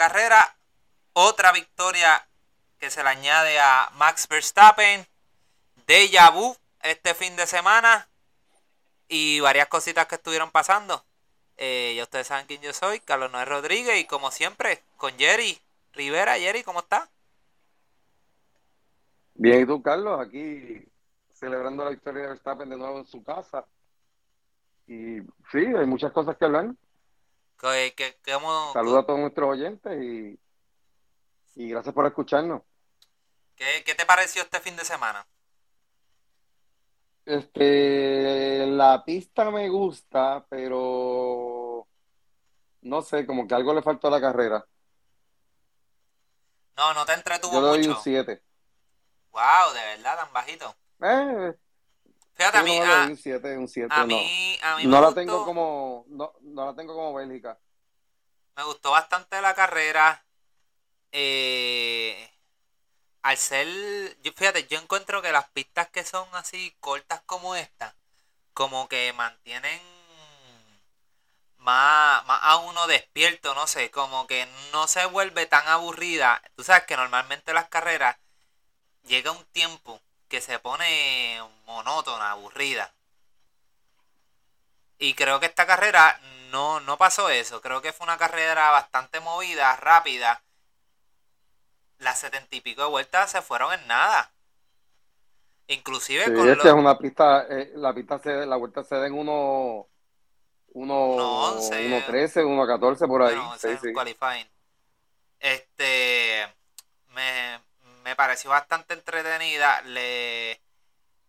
carrera, otra victoria que se le añade a Max Verstappen, Deja vu este fin de semana y varias cositas que estuvieron pasando. Eh, ya ustedes saben quién yo soy, Carlos Noé Rodríguez y como siempre con Jerry Rivera. Jerry, ¿cómo está? Bien, ¿y tú, Carlos? Aquí celebrando la victoria de Verstappen de nuevo en su casa. Y sí, hay muchas cosas que hablar. Que, Saludos a todos nuestros oyentes y, y gracias por escucharnos. ¿Qué, ¿Qué te pareció este fin de semana? Este, la pista me gusta, pero no sé, como que algo le faltó a la carrera. No, no te entretuvo Yo le doy un 7. Wow, de verdad, tan bajito. Eh, Fíjate, a mí, no, a, un 7, un 7, a no. mí, a mí no la gustó, tengo como, no, no la tengo como Bélgica. me gustó bastante la carrera. Eh, al ser, yo, fíjate, yo encuentro que las pistas que son así cortas como esta, como que mantienen más, más a uno despierto, no sé, como que no se vuelve tan aburrida. Tú sabes que normalmente las carreras llega un tiempo que se pone monótona, aburrida. Y creo que esta carrera no, no pasó eso. Creo que fue una carrera bastante movida, rápida. Las setenta y pico de vueltas se fueron en nada. Inclusive Sí, con esta los... es una pista, eh, la pista se, la vuelta se da en uno, uno, Uno once. uno 13, uno 14 por ahí. Bueno, Sí, sí. qualifying. Este pareció bastante entretenida. Le,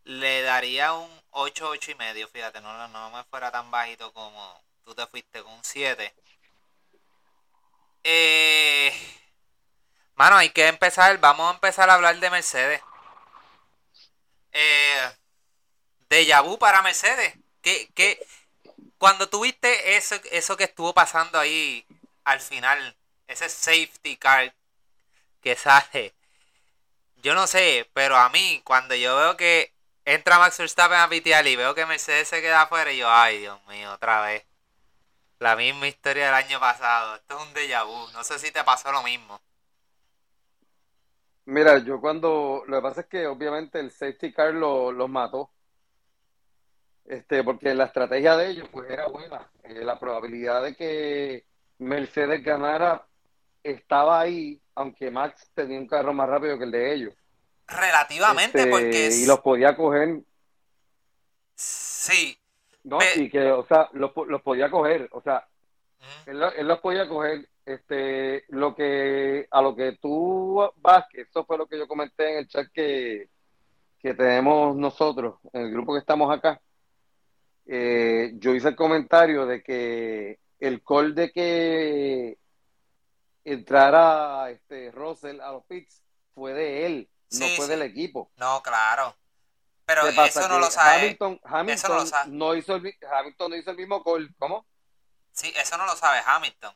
le daría un 8, 8 y medio, fíjate, no, no me fuera tan bajito como tú te fuiste con un 7. Eh, mano, hay que empezar, vamos a empezar a hablar de Mercedes. Eh, Déjà vu para Mercedes. ¿Qué, qué, cuando tuviste eso, eso que estuvo pasando ahí al final, ese safety car que sale, yo no sé, pero a mí, cuando yo veo que entra Max Verstappen a pitear y veo que Mercedes se queda afuera, y yo, ay, Dios mío, otra vez. La misma historia del año pasado. Esto es un déjà vu. No sé si te pasó lo mismo. Mira, yo cuando, lo que pasa es que obviamente el safety car lo- los mató, este, porque la estrategia de ellos pues era buena. Eh, la probabilidad de que Mercedes ganara estaba ahí, aunque Max tenía un carro más rápido que el de ellos. Relativamente, Este, porque y los podía coger, sí. ¿no? Pe- Y que, o sea, los, los podía coger, o sea, Ujú. él, lo- él los podía coger, este, lo que, a lo que tú vas, que eso fue lo que yo comenté en el chat que, que tenemos nosotros, en el grupo que estamos acá, eh, yo hice el comentario de que el call de que entrara este Russell a los pits fue de él, no fue sí. del equipo. No, claro. Pero eso no Que lo sabe. Hamilton, Hamilton eso no lo sabe. no hizo el, mi- Hamilton no hizo el mismo call, ¿cómo? Sí, eso no lo sabe Hamilton.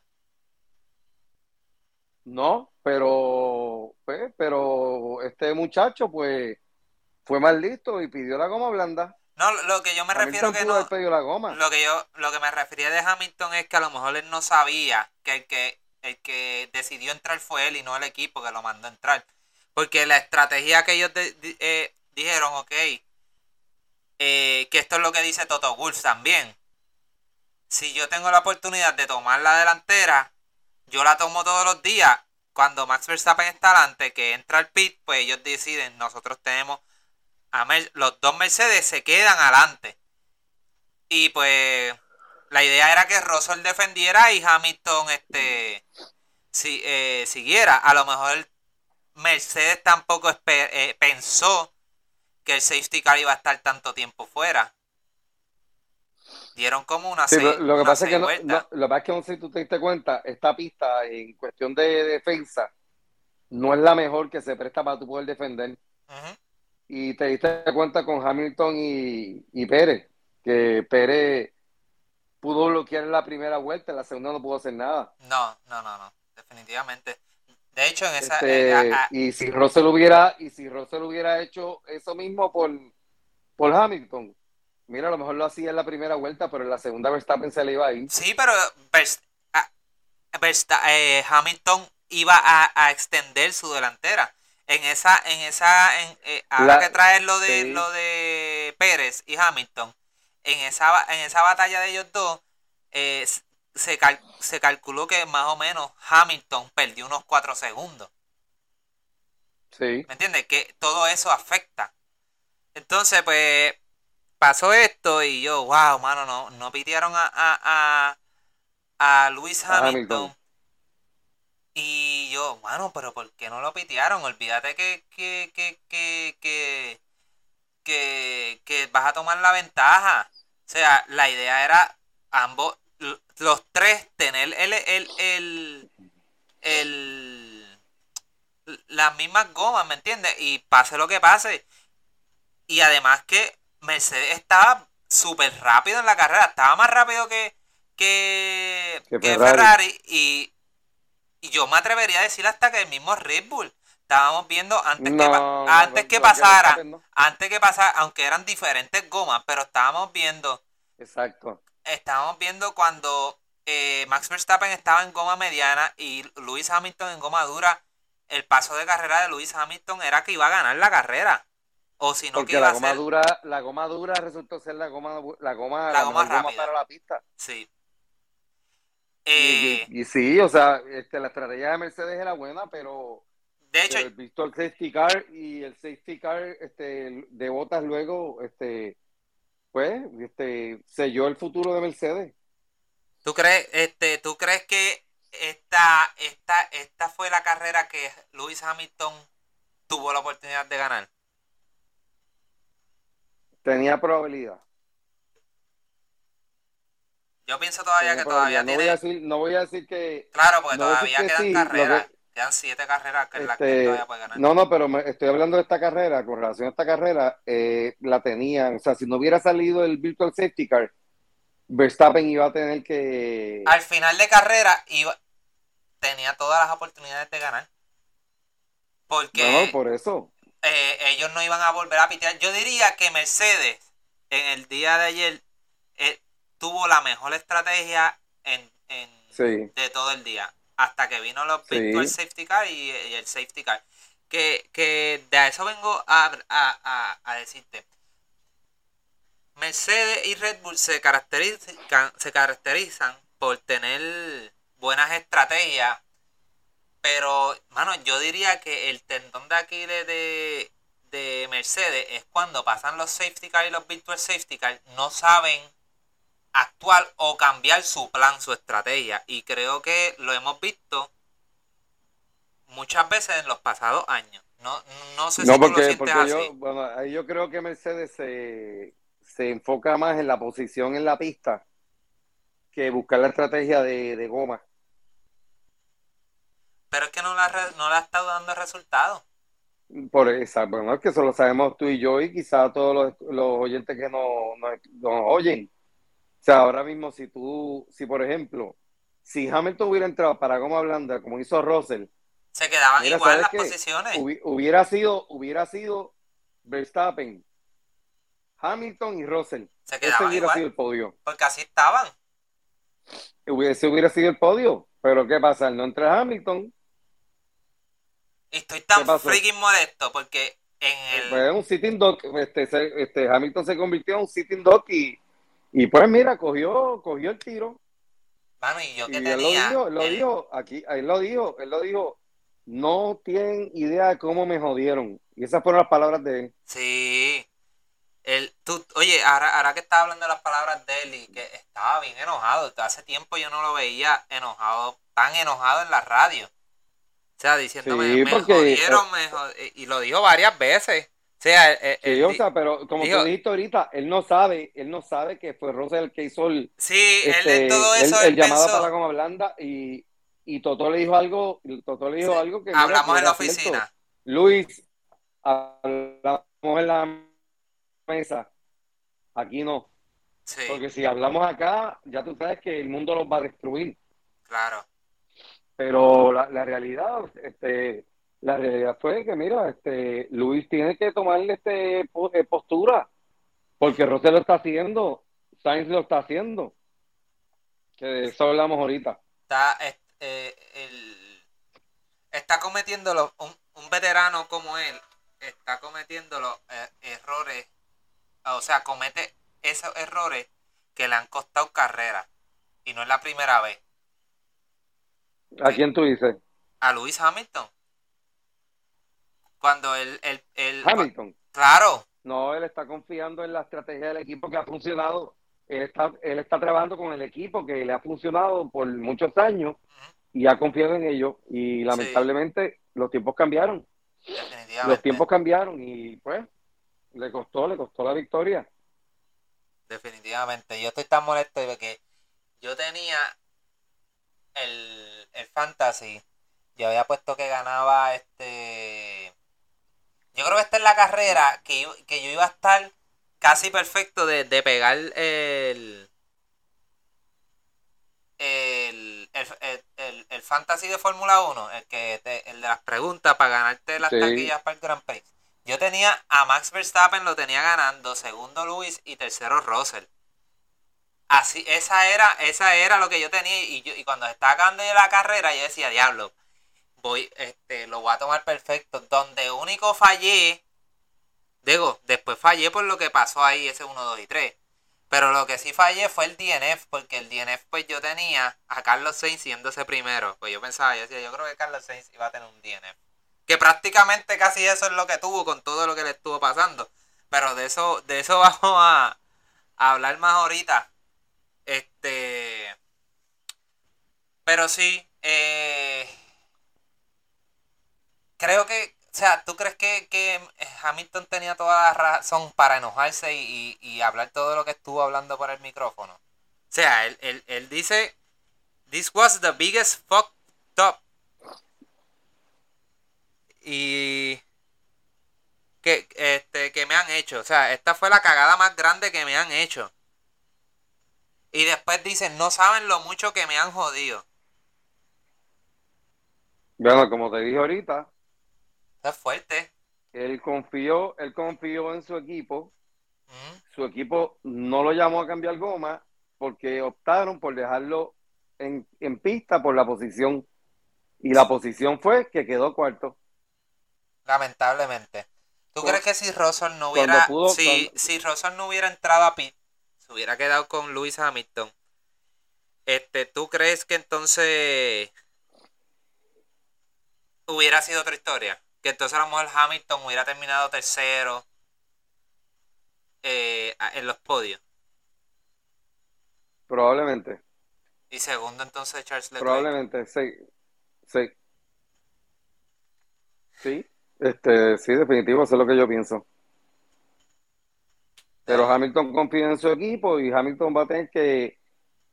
No, pero, pues, pero este muchacho, pues, fue más listo y pidió la goma blanda. No, lo que yo me refiero Hamilton que pudo no. la goma. Lo que yo, lo que me refería de Hamilton es que a lo mejor él no sabía que el que, el que decidió entrar fue él y no el equipo que lo mandó entrar. Porque la estrategia que ellos eh, dijeron, ok, eh, que esto es lo que dice Toto Wolff también. Si yo tengo la oportunidad de tomar la delantera, yo la tomo todos los días. Cuando Max Verstappen está adelante, que entra al pit, pues ellos deciden, nosotros tenemos a Mer- los dos Mercedes se quedan adelante. Y pues la idea era que Russell defendiera y Hamilton este si, eh, siguiera. A lo mejor Mercedes tampoco eh, pensó que el safety car iba a estar tanto tiempo fuera. Dieron como una Sí, seis, lo que pasa es que no, lo que pasa es que no sé si tú te diste cuenta, esta pista en cuestión de defensa no es la mejor que se presta para tú poder defender. Y te diste cuenta con Hamilton y, y Pérez, que Pérez pudo bloquear en la primera vuelta, en la segunda no pudo hacer nada. No, no, no, no, definitivamente. De hecho, en esa... Este, eh, a- a- y si Russell hubiera, y si Russell hubiera hecho eso mismo por, por Hamilton, mira, a lo mejor lo hacía en la primera vuelta, pero en la segunda Verstappen se le iba a ir. sí, pero Vers- a- eh, Hamilton iba a, extender su delantera. En esa, en esa, en, eh, ahora que traer lo de lo de Pérez y Hamilton, en esa, en esa batalla de ellos dos, eh, se, se calculó que más o menos Hamilton perdió unos cuatro segundos. Sí. ¿Me entiendes? Que todo eso afecta. Entonces, pues, pasó esto y yo, wow, mano, no, no pidieron a, a, a, a Luis Hamilton. Y yo, mano, pero ¿por qué no lo pitearon? Olvídate que, que, que, que, que, que, que vas a tomar la ventaja. O sea, la idea era ambos, los tres, tener el, el, el, el, las mismas gomas, ¿me entiendes? Y pase lo que pase. Y además que Mercedes estaba súper rápido en la carrera, estaba más rápido que, que, Ferrari. y y yo me atrevería a decir hasta que el mismo Red Bull estábamos viendo antes que antes que pasara, antes que pasara, aunque eran diferentes gomas, pero estábamos viendo. Exacto. Estábamos viendo cuando eh, Max Verstappen estaba en goma mediana y Lewis Hamilton en goma dura. El paso de carrera de Lewis Hamilton era que iba a ganar la carrera. O si no que iba la goma dura, la goma dura resultó ser la goma la goma, la, goma, para la pista. Sí. Eh, y, sí, o sea, este, la estrategia de Mercedes era buena, pero, de hecho, el, visto el safety car y el safety car este, de botas luego, este, pues, este, selló el futuro de Mercedes. ¿Tú crees, este, tú crees que esta, esta, esta fue la carrera que Lewis Hamilton tuvo la oportunidad de ganar? Tenía probabilidad. Yo pienso todavía que todavía no tiene... Voy a decir, no voy a decir que... Claro, porque todavía quedan carreras. Quedan siete carreras que, que este, todavía puede ganar. No, no, pero me, estoy hablando de esta carrera. Con relación a esta carrera, eh, la tenían... O sea, si no hubiera salido el Virtual Safety Car, Verstappen iba a tener que... Al final de carrera iba... tenía todas las oportunidades de ganar. Porque... No, por eso. Eh, ellos no iban a volver a pitear. Yo diría que Mercedes en el día de ayer eh, tuvo la mejor estrategia en, de todo el día. Hasta que vino los Virtual Safety Car y, el Safety Car. Que, que de eso vengo a, a, a, decirte. Mercedes y Red Bull se caracterizan, se caracterizan por tener buenas estrategias. Pero, mano, yo diría que el tendón de Aquiles de, de Mercedes es cuando pasan los safety car y los virtual safety car, no saben actuar o cambiar su plan, su estrategia. Y creo que lo hemos visto muchas veces en los pasados años. No, no sé si porque, lo porque Yo, bueno, yo creo que Mercedes se, se, enfoca más en la posición en la pista que buscar la estrategia de, goma. Pero es que no la, no la ha estado dando resultados. Por esa, bueno, es que eso lo sabemos tú y yo y quizá todos los, los oyentes que nos, nos oyen. O sea, ahora mismo si tú, si por ejemplo, si Hamilton hubiera entrado para goma blanda como hizo Russell, se quedaban igual las posiciones. Hubiera sido, hubiera sido Verstappen, Hamilton y Russell. Se quedaban hubiera sido el podio. Porque así estaban. Ese hubiera sido el podio. Pero ¿qué pasa? No entra Hamilton. Y estoy tan freaking molesto porque en el... Pues un sitting duck. Este, este, Hamilton se convirtió en un sitting duck y y pues mira, cogió, cogió el tiro. Bueno, y yo que tenía... Él lo dijo, lo dijo, aquí, él lo dijo, él lo dijo, no tienen idea de cómo me jodieron. Y esas fueron las palabras de él. Sí. El, tú, oye, ahora, ahora que estaba hablando de las palabras de él y que estaba bien enojado, hace tiempo yo no lo veía enojado, tan enojado en la radio. O sea, diciéndome, me jodieron, me y lo dijo varias veces sea, eh, sí, o sea, pero como tú dijiste ahorita, él no sabe, él no sabe que fue Rosa el que hizo el, sí, él este, todo eso, el, llamado para la goma blanda y, y Toto le dijo algo, Toto le dijo algo que hablamos en la oficina. Luis, hablamos en la mesa, aquí no. Sí. Porque si hablamos acá, ya tú sabes que el mundo los va a destruir. Claro. Pero la, la realidad, este, la realidad fue que, mira, este Luis tiene que tomarle este eh, postura, porque Rosé lo está haciendo, Sainz lo está haciendo. Que de eso hablamos ahorita. Está, eh, está cometiendo un, un veterano como él, está cometiendo los eh, errores, o sea, comete esos errores que le han costado carrera. Y no es la primera vez. ¿A quién tú dices? A Luis Hamilton. Cuando él... el Hamilton. Claro. No, él está confiando en la estrategia del equipo que ha funcionado. Él está, él está trabajando con el equipo que le ha funcionado por muchos años y ha confiado en ello. Y lamentablemente los tiempos cambiaron. Los tiempos cambiaron y pues le costó, le costó la victoria. Definitivamente. Yo estoy tan molesto porque yo tenía el, el fantasy. Yo había puesto que ganaba este. Yo creo que esta es la carrera que, yo, que yo iba a estar casi perfecto de, de pegar el el, el, el, fantasy de Fórmula 1, el que el de las preguntas para ganarte las taquillas para el Grand Prix. Yo tenía a Max Verstappen, lo tenía ganando, segundo Luis y tercero Russell. Así, esa era, esa era lo que yo tenía. Y, yo, y cuando estaba acabando la carrera, yo decía, diablo, voy, este, lo voy a tomar perfecto. Donde único fallé, digo, después fallé por lo que pasó ahí, ese 1, 2 y 3. Pero lo que sí fallé fue el DNF, porque el DNF pues yo tenía a Carlos Sainz siéndose primero. Pues yo pensaba, yo decía, yo creo que Carlos Sainz iba a tener un DNF. Que prácticamente casi eso es lo que tuvo con todo lo que le estuvo pasando. Pero de eso, de eso vamos a, a hablar más ahorita. Este. Pero sí, eh, creo que, o sea, ¿tú crees que, que Hamilton tenía toda la razón para enojarse y, y, hablar todo lo que estuvo hablando por el micrófono? O sea, él, él, él dice, This was the biggest fuck up. Y que, este, que me han hecho. O sea, esta fue la cagada más grande que me han hecho. Y después dicen, no saben lo mucho que me han jodido. Bueno, como te dije ahorita. Es fuerte. Él confió, él confió en su equipo. Su equipo no lo llamó a cambiar goma porque optaron por dejarlo en, pista por la posición. Y la posición fue que quedó cuarto. Lamentablemente. ¿Tú crees que si Russell no hubiera si, si Russell no hubiera entrado a pit se hubiera quedado con Lewis Hamilton, este, ¿tú crees que entonces hubiera sido otra historia? Que entonces a lo mejor Hamilton hubiera terminado tercero eh, en los podios. Probablemente. Y segundo entonces Charles Leclerc. Probablemente, sí. Sí. Sí, este, sí, definitivo, eso es lo que yo pienso. Pero Hamilton confía en su equipo y Hamilton va a tener que,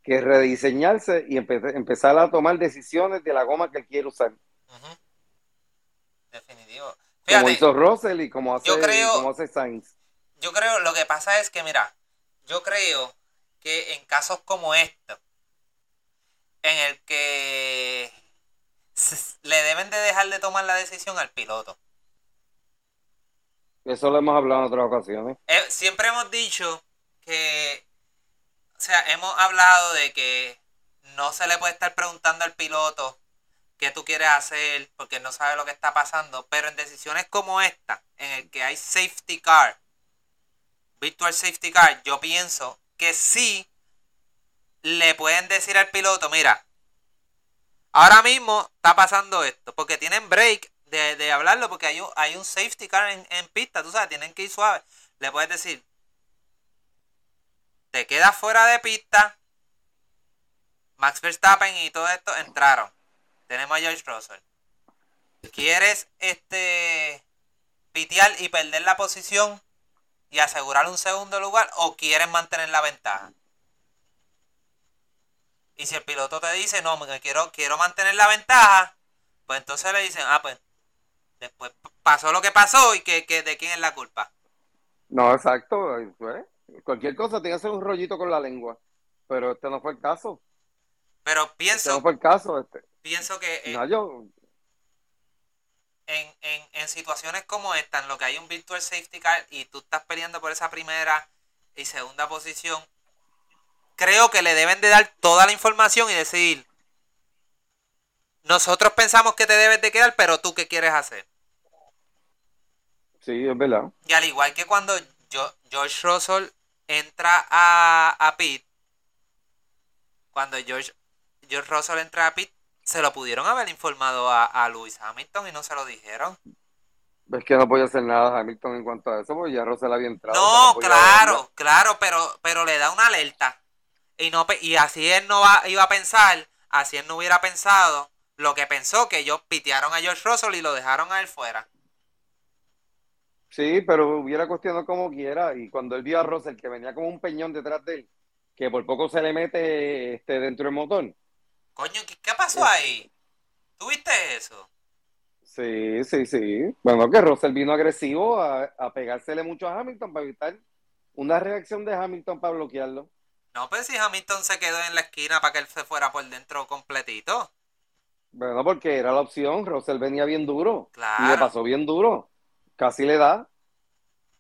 rediseñarse y empezar a tomar decisiones de la goma que él quiere usar. Definitivo. como hizo Russell y como hace, como hace Sainz. Yo creo, lo que pasa es que, mira, yo creo que en casos como estos, en el que le deben de dejar de tomar la decisión al piloto. Eso lo hemos hablado en otras ocasiones. Eh, siempre hemos dicho que, o sea, hemos hablado de que no se le puede estar preguntando al piloto qué tú quieres hacer porque no sabe lo que está pasando, pero en decisiones como esta, en el que hay safety car, virtual safety car, yo pienso que sí le pueden decir al piloto, mira, ahora mismo está pasando esto, porque tienen break de, hablarlo porque hay un, hay un safety car en, pista, tú sabes, tienen que ir suave. Le puedes decir, te quedas fuera de pista. Max Verstappen y todo esto entraron. Tenemos a George Russell. ¿Quieres este pitear y perder la posición y asegurar un segundo lugar o quieres mantener la ventaja? Y si el piloto te dice, no, quiero, quiero mantener la ventaja, pues entonces le dicen, ah, pues después pasó lo que pasó y que, de quién es la culpa. No, exacto. cualquier cosa tiene que ser un rollito con la lengua. Pero este no fue el caso. Pero pienso. Este no fue el caso. Este. Pienso que. no, yo... en, en, en situaciones como esta, en lo que hay un virtual safety car y tú estás peleando por esa primera y segunda posición, creo que le deben de dar toda la información y decir, nosotros pensamos que te debes de quedar, pero tú qué quieres hacer. Sí, es verdad. Y al igual que cuando George Russell entra a, a Pete, cuando George, George Russell entra a Pete, se lo pudieron haber informado a, a Lewis Hamilton y no se lo dijeron. Es que no podía hacer nada Hamilton en cuanto a eso, porque ya Russell había entrado. No, claro, claro, pero, pero le da una alerta. Y, no, y así él no va, iba a pensar, así él no hubiera pensado lo que pensó, que ellos pitearon a George Russell y lo dejaron a él fuera. Sí, pero hubiera cuestionado como quiera. Y cuando él vio a Russell, que venía como un peñón detrás de él, que por poco se le mete este, dentro del motor. Coño, ¿qué, pasó ahí? ¿Tuviste eso? Sí, sí, sí. Bueno, que Russell vino agresivo a, a pegársele mucho a Hamilton para evitar una reacción de Hamilton para bloquearlo. No, pues si Hamilton se quedó en la esquina para que él se fuera por dentro completito. Bueno, porque era la opción. Russell venía bien duro. Claro. Y le pasó bien duro. Casi le da.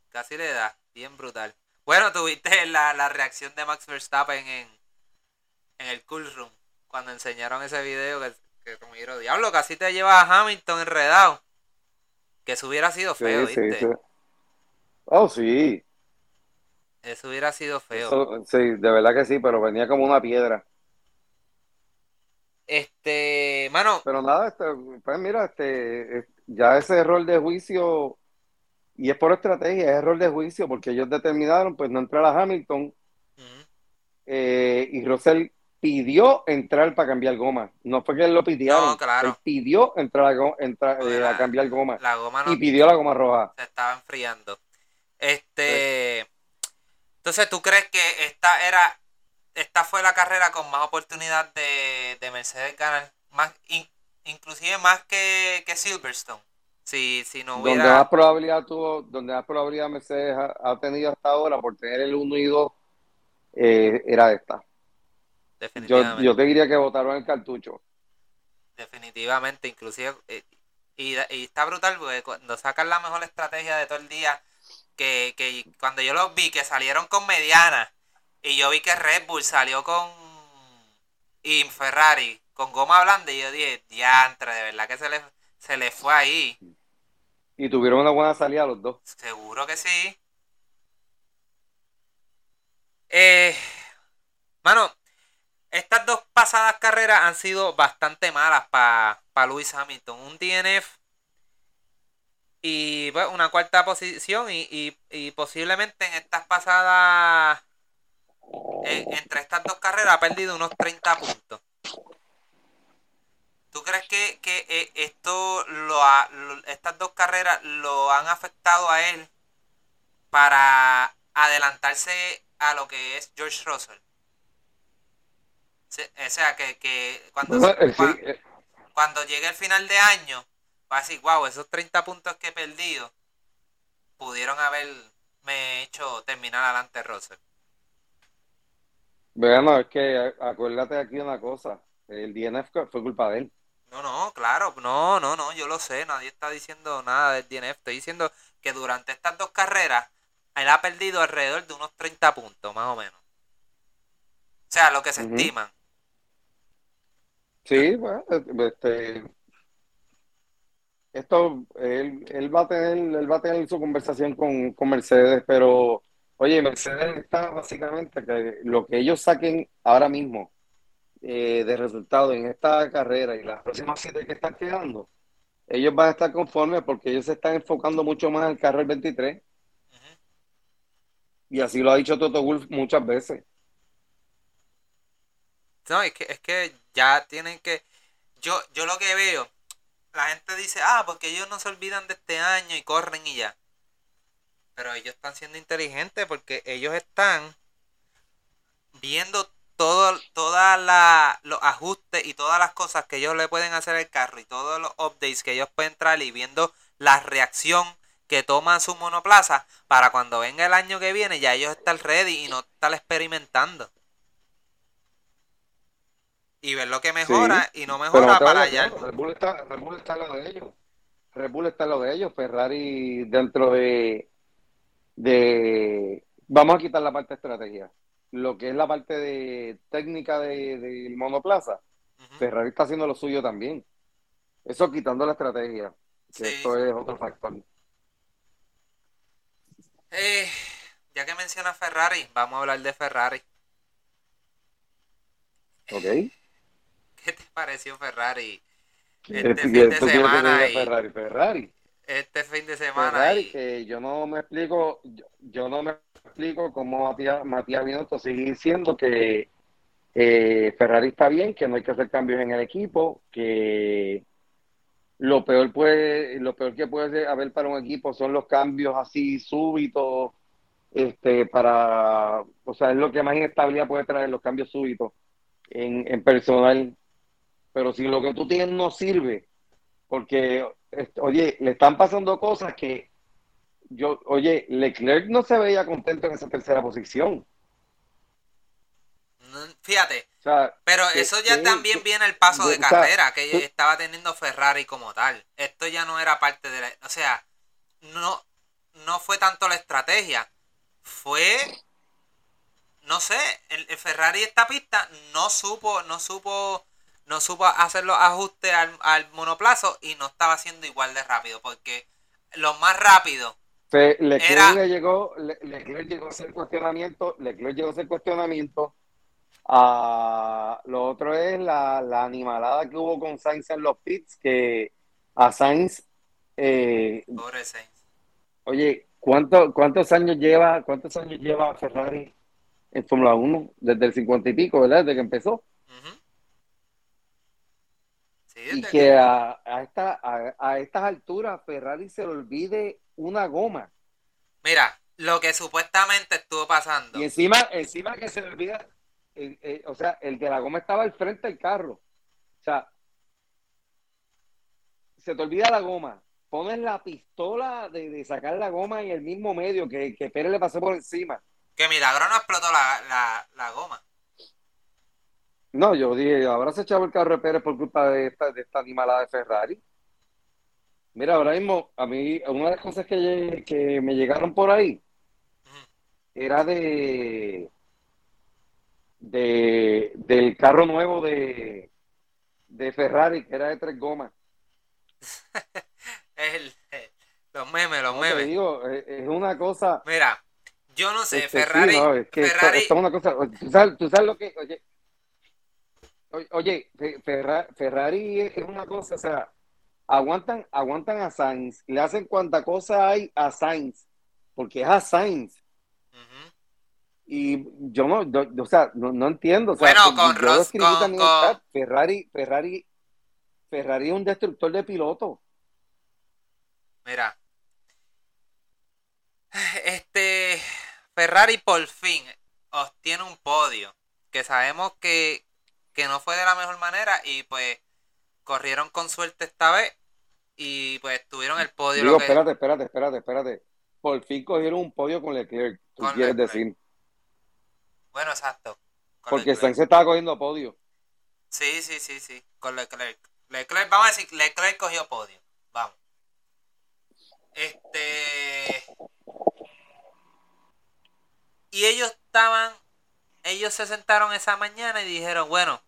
Casi le da. Bien brutal. Bueno, tuviste la, la reacción de Max Verstappen en, en el Cool Room. Cuando enseñaron ese video que, que como yo diablo, casi te lleva a Hamilton enredado. Que eso hubiera sido feo, ¿viste? Sí, sí. Oh, sí. Eso hubiera sido feo. sí, de verdad que sí, pero venía como una piedra. Este, mano. Pero nada, este, pues mira, este, ya ese error de juicio, y es por estrategia, es error de juicio, porque ellos determinaron pues no entrar a Hamilton, eh, y Russell pidió entrar para cambiar goma. No fue que él lo pidieron. No, claro. Él pidió entrar a, entrar, eh, a cambiar goma. La goma y pidió la goma roja. Se estaba enfriando. Este. Entonces, ¿tú crees que esta era esta fue la carrera con más oportunidad de, Mercedes ganar? Más, inclusive más que, Silverstone. Si, si no hubiera... Donde más probabilidad tuvo, donde más probabilidad Mercedes ha, tenido hasta ahora por tener el 1 y 2 eh, era esta. Definitivamente. Yo, te diría que votaron el cartucho. Definitivamente, inclusive eh, y, y, está brutal porque cuando sacan la mejor estrategia de todo el día que, que cuando yo los vi que salieron con mediana y yo vi que Red Bull salió con y Ferrari con goma blanda y yo dije, diantre, de verdad que se le, se le fue ahí. Y tuvieron una buena salida los dos. Seguro que sí. Eh, mano, estas dos pasadas carreras han sido bastante malas para pa Lewis Hamilton. Un DNF y pues, una cuarta posición y, posiblemente en estas pasadas, entre estas dos carreras ha perdido unos 30 puntos. ¿Tú crees que, eh, esto lo, estas dos carreras lo han afectado a él para adelantarse a lo que es George Russell? O sea, que, cuando, eh. cuando llegue el final de año, va a decir, wow, esos 30 puntos que he perdido pudieron haberme hecho terminar adelante Russell. Bueno, es que acuérdate aquí una cosa, el DNF fue culpa de él. No, no, claro, no, no, no, yo lo sé, nadie está diciendo nada del DNF, estoy diciendo que durante estas dos carreras él ha perdido alrededor de unos 30 puntos, más o menos. O sea, lo que se estiman. Sí, bueno, este, esto, él, él, va a tener, él va a tener su conversación con, Mercedes, pero oye, Mercedes está básicamente que lo que ellos saquen ahora mismo eh, de resultado en esta carrera y las próximas siete que están quedando, ellos van a estar conformes porque ellos se están enfocando mucho más en el carro el 23. Y así lo ha dicho Toto Wolf muchas veces. No, es que, es que ya tienen que. Yo, yo lo que veo la gente dice, ah, porque ellos no se olvidan de este año y corren y ya. Pero ellos están siendo inteligentes porque ellos están viendo todo, todos los ajustes y todas las cosas que ellos le pueden hacer al carro y todos los updates que ellos pueden traer y viendo la reacción que toman su monoplaza para cuando venga el año que viene ya ellos están ready y no están experimentando y ver lo que mejora y no mejora para allá. Red Bull está, Red Bull está lo de ellos. Red Bull está lo de ellos. Ferrari dentro de, de... Vamos a quitar la parte de estrategia. Lo que es la parte de técnica del de, monoplaza. Ferrari está haciendo lo suyo también. Eso quitando la estrategia, que Sí. esto es otro factor. Eh, ya que menciona Ferrari, vamos a hablar de Ferrari. ¿Ok? ¿Qué te pareció Ferrari ¿Qué- Este qué- fin de semana y- Ferrari, Ferrari. este fin de semana? Ferrari, y- que yo no me explico, yo, yo no me explico cómo Matías, Matías Binotto sigue diciendo que eh, Ferrari está bien, que no hay que hacer cambios en el equipo, que lo peor puede, lo peor que puede haber para un equipo son los cambios así súbitos, este, para, o sea, es lo que más inestabilidad puede traer los cambios súbitos en, en personal. Pero si lo que tú tienes no sirve, porque, este, oye, le están pasando cosas que yo, oye, Leclerc no se veía contento en esa tercera posición. no- fíjate, O sea, pero que- eso ya que- también que- viene el paso de o sea, carrera que estaba teniendo Ferrari como tal. Esto ya no era parte de la... O sea, no, no fue tanto la estrategia, fue... No sé, el, el Ferrari esta pista no supo, no supo, no supo hacer los ajustes al, al monoplazo y no estaba siendo igual de rápido, porque lo más rápido Leclerc Era- le llegó, Le- Leclerc llegó a hacer cuestionamiento, Leclerc llegó a hacer cuestionamiento. A, lo otro es la, la animalada que hubo con Sainz en los pits, que a Sainz, eh, Pobre Sainz. oye, ¿cuánto, ¿cuántos años lleva, cuántos años lleva Ferrari en Fórmula 1? Desde el 50 y pico, ¿verdad? Desde que empezó. Y que a, a, esta, a, a estas alturas Ferrari se le olvide una goma. Mira, lo que supuestamente estuvo pasando. Y encima, encima que se le olvida, eh, eh, o sea, el de la goma estaba al frente del carro. O sea, se te olvida la goma. Pones la pistola de, de sacar la goma en el mismo medio que, que Pérez le pasó por encima. Que milagro no explotó la, la, la goma. No, yo dije, habrá se echado el carro de Pérez por culpa de esta, de esta animalada de Ferrari. Mira, ahora mismo, a mí, una de las cosas que, que me llegaron por ahí era de, de del carro nuevo de, de Ferrari, que era de tres gomas. El, los memes, los No, te memes. digo, es, es una cosa. Mira, yo no sé, este, sí, Ferrari. no, es que Ferrari esto es una cosa. ¿Tú sabes, tú sabes lo que. Oye, oye Fe- Ferra- Ferrari es una cosa, o sea, aguantan, aguantan a Sainz, le hacen cuanta cosa hay a Sainz, porque es a Sainz. Y yo no, yo- o sea, no, no entiendo. O sea, Bueno, yo con Ross- Ferrari, Ferrari, Ferrari es un destructor de pilotos. Mira. Este. Ferrari por fin obtiene un podio. Que sabemos que, que no fue de la mejor manera. Y pues corrieron con suerte esta vez. Y pues tuvieron el podio. Digo, lo que, espérate, espérate, espérate, espérate. Por fin cogieron un podio con Leclerc, tú Con quieres Leclerc. decir. Bueno, exacto. Porque. Sainz estaba cogiendo podio. Sí, sí, sí, sí. Con Leclerc. Leclerc, vamos a decir, Leclerc cogió podio. Vamos. Este. Y ellos estaban. Ellos se sentaron esa mañana y dijeron, bueno,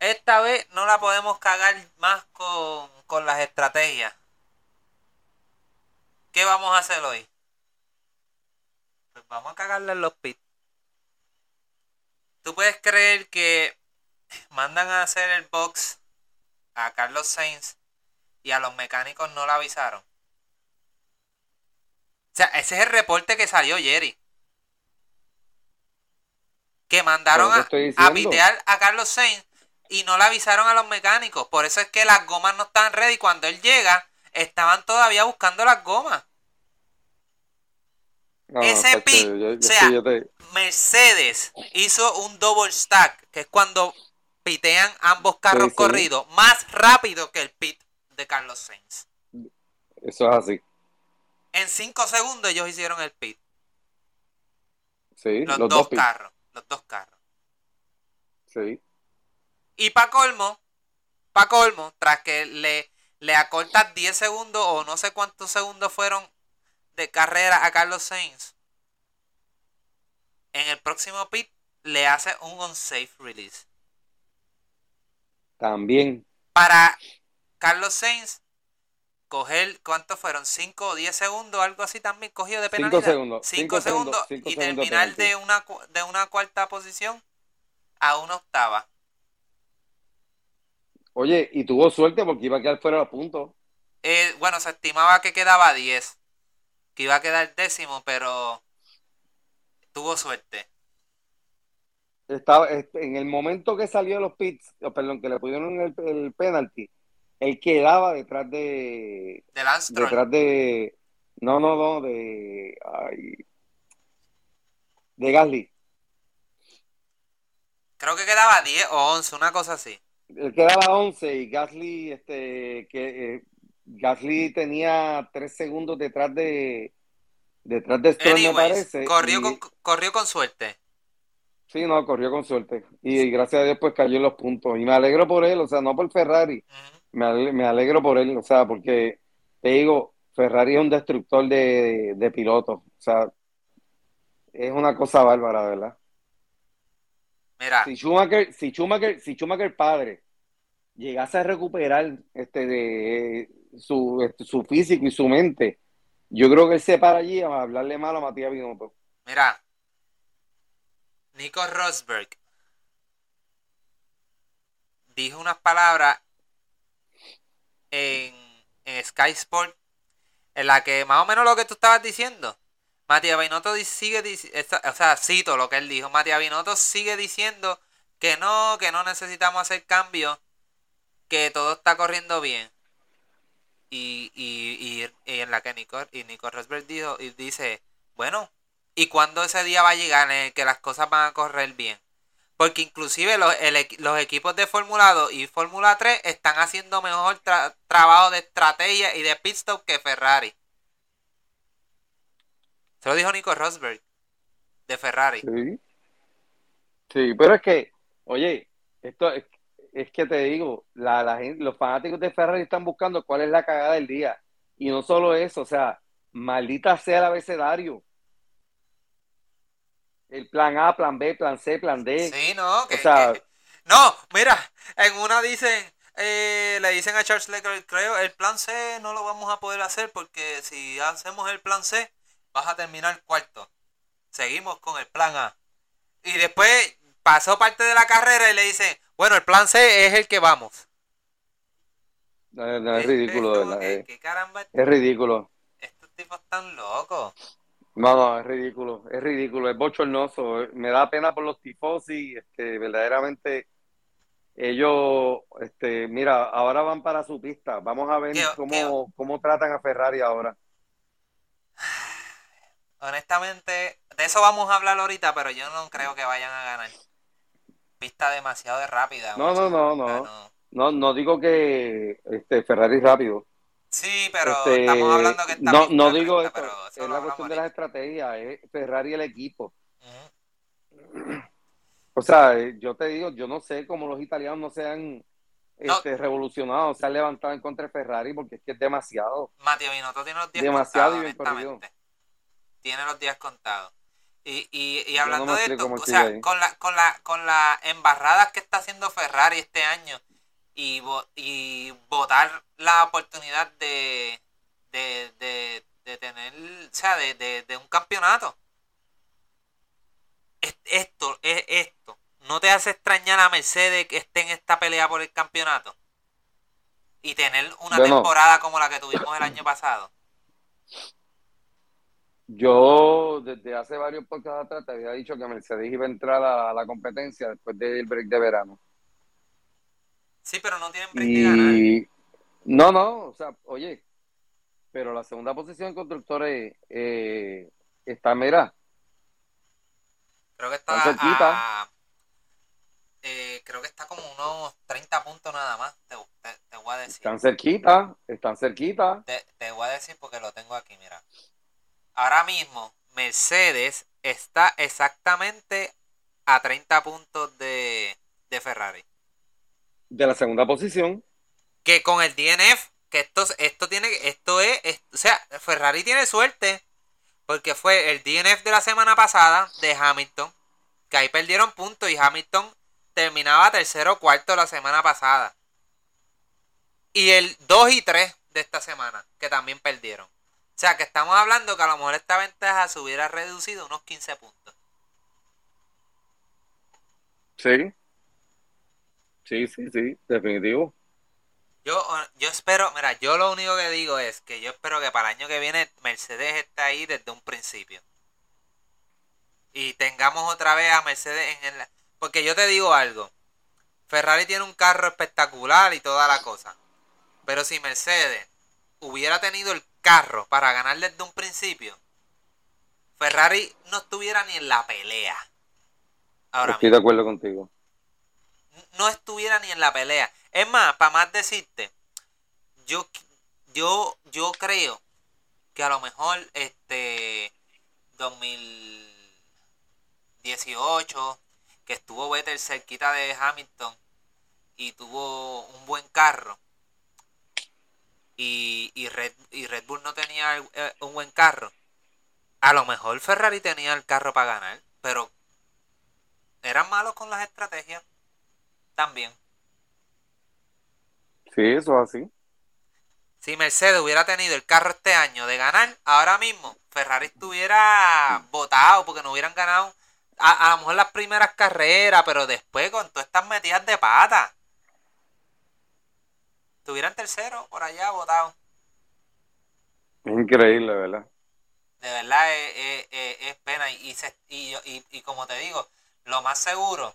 esta vez no la podemos cagar más con, con las estrategias. ¿Qué vamos a hacer hoy? Pues vamos a cagarle en los pits. ¿Tú puedes creer que mandan a hacer el box a Carlos Sainz y a los mecánicos no le avisaron? O sea, ese es el reporte que salió Jerry. Que mandaron a, pitear a Carlos Sainz y no le avisaron a los mecánicos. Por eso es que las gomas no estaban ready. Cuando él llega, estaban todavía buscando las gomas. No, Ese pit, o sea, sí, yo te- Mercedes hizo un double stack, que es cuando pitean ambos carros Sí, sí. corridos, más rápido que el pit de Carlos Sainz. eso es así. En 5 segundos ellos hicieron el pit. Sí, Los, los dos, carros. Los dos carros. Sí. Y para colmo, para colmo, tras que le, le acortas 10 segundos o no sé cuántos segundos fueron de carrera a Carlos Sainz, en el próximo pit le hace un unsafe release. También. para Carlos Sainz coger, ¿cuántos fueron? 5 o 10 segundos, algo así también cogió de penalidad. 5 segundos. 5 segundos, y terminar de una, de una cuarta posición a una octava. Oye, y tuvo suerte porque iba a quedar fuera de los puntos. Eh, bueno, se estimaba que quedaba 10, que iba a quedar décimo, pero tuvo suerte. Estaba, en el momento que salió los pits, perdón, que le pusieron el, el penalty, él quedaba detrás de. De Detrás de. No, no, no, de. Ay, de Gasly. Creo que quedaba 10 o 11, una cosa así. Él quedaba 11 y Gasly, este, que eh, Gasly tenía 3 segundos detrás de. Detrás de Stroll, me parece. Corrió, con, corrió con suerte. Sí, no, corrió con suerte. Y, gracias a Dios, pues cayó en los puntos. Y me alegro por él, o sea, no por Ferrari. Me, alegro, por él, o sea, porque te digo, Ferrari es un destructor de, de pilotos. O sea, es una cosa bárbara, ¿verdad? Mira. Si Schumacher, si Schumacher, si Schumacher padre llegase a recuperar este de su, este, su físico y su mente, yo creo que él se para allí a hablarle mal a Matías Binotto. Mira, Nico Rosberg dijo unas palabras en, Sky Sport en la que más o menos lo que tú estabas diciendo. Matías Binotto sigue diciendo, o sea, cito lo que él dijo, Matías Binotto sigue diciendo que no, que no necesitamos hacer cambios, que todo está corriendo bien. Y, y, y, en la que Nico, y Nico Rosberg dijo, y dice, bueno, y cuándo ese día va a llegar en el que las cosas van a correr bien. Porque inclusive los, los equipos de Fórmula 2 y Fórmula 3 están haciendo mejor trabajo de estrategia y de pit stop que Ferrari. Se lo dijo Nico Rosberg de Ferrari. Sí. Sí, pero es que, oye, esto es, es que te digo, la gente, los fanáticos de Ferrari están buscando cuál es la cagada del día. Y no solo eso, o sea, maldita sea el abecedario el plan A, plan B, plan C, plan D. Sí, no, que, no, mira, en una dicen, eh, le dicen a Charles Leclerc, creo, el plan C no lo vamos a poder hacer porque si hacemos el plan C, vas a terminar cuarto. Seguimos con el plan A. Y después pasó parte de la carrera y le dicen, bueno, el plan C es el que vamos. No, es, ridículo, verdad. Eh. es ridículo. Estos tipos están locos. No, no, es ridículo, es ridículo, es bochornoso. Me da pena por los tifosi, este, verdaderamente ellos, este, mira, ahora van para su pista. Vamos a ver cómo, cómo tratan a Ferrari ahora. Honestamente, de eso vamos a hablar ahorita, pero yo no creo que vayan a ganar. Pista demasiado rápida. No, no, no, no, no. No, digo que este, Ferrari rápido. Sí, pero este, estamos hablando que está No, no digo esto, es la cuestión de las estrategias, es Ferrari el equipo. O sea, eh, yo te digo, yo no sé cómo los italianos no sean este, revolucionados, se han levantado en contra de Ferrari porque es que es demasiado. Matías Binotto tiene los días demasiado contados, Tiene los días contados. Y, y, y hablando de esto, o sea, con la, con la, con las embarradas que está haciendo Ferrari este año, y, y votar la oportunidad de, de, tener, o sea, de, un campeonato. Esto, es esto. ¿No te hace extrañar a Mercedes que esté en esta pelea por el campeonato? Y tener una temporada como la que tuvimos el año pasado. Yo desde hace varios podcasts atrás te había dicho que Mercedes iba a entrar a la competencia después del break de verano. Sí, pero no tienen break de ganar. No, no, o sea, oye, pero la segunda posición en constructores eh, está, mira. Creo que está. cerquita. Eh, creo que está como unos 30 puntos nada más, te, voy a decir. Están cerquita, están cerquita. Te, te voy a decir porque lo tengo aquí, mira. Ahora mismo, Mercedes está exactamente a 30 puntos de, de Ferrari de la segunda posición. Que con el DNF, que esto, esto tiene, esto es, o sea, Ferrari tiene suerte, porque fue el DNF de la semana pasada de Hamilton, que ahí perdieron puntos y Hamilton terminaba tercero o cuarto la semana pasada. y el 2 y 3 de esta semana, que también perdieron. O sea, que estamos hablando que a lo mejor esta ventaja se hubiera reducido unos 15 puntos. Sí. Sí, sí, sí, definitivo. Yo, yo espero, mira, yo lo único que digo es que yo espero que para el año que viene Mercedes esté ahí desde un principio. Y tengamos otra vez a Mercedes en el... Porque yo te digo algo. Ferrari tiene un carro espectacular y toda la cosa. Pero si Mercedes hubiera tenido el carro para ganar desde un principio, Ferrari no estuviera ni en la pelea. Ahora Estoy de acuerdo contigo. No estuviera ni en la pelea. Es más, para más decirte, yo, yo, yo creo que a lo mejor este 2018, que estuvo Vettel cerquita de Hamilton y tuvo un buen carro, y, y, Red, y Red Bull no tenía eh, un buen carro, a lo mejor Ferrari tenía el carro para ganar, pero eran malos con las estrategias también. Sí, eso es así. Si Mercedes hubiera tenido el carro este año de ganar, ahora mismo Ferrari estuviera votado porque no hubieran ganado a, a lo mejor las primeras carreras, pero después con todas estas metidas de pata. Estuvieran tercero por allá votado. Increíble, ¿verdad? De verdad es, pena. Y, y, y, y como te digo, lo más seguro,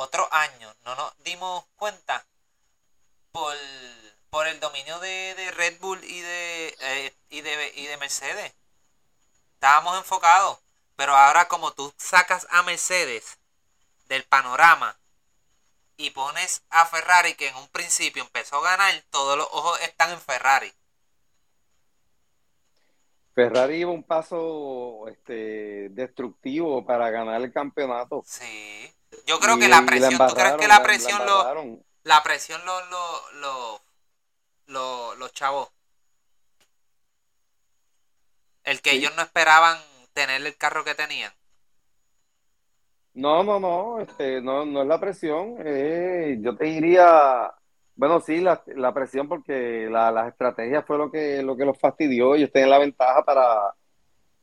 otro año no nos dimos cuenta por, por el dominio de, Red Bull y de, eh, y de, y de Mercedes. Estábamos enfocados. Pero ahora como tú sacas a Mercedes del panorama y pones a Ferrari que en un principio empezó a ganar, todos los ojos están en Ferrari. Ferrari iba un paso este, destructivo para ganar el campeonato. Sí. Yo creo que la presión, ¿tú crees que la presión lo, la presión los lo, lo, lo, chavos. El que ellos no esperaban tener el carro que tenían. No, no, no, este, no, no es la presión. Eh, yo te diría, bueno, sí, la, la presión porque la, las estrategias fue lo que, lo que los fastidió. Ellos tenían la ventaja para,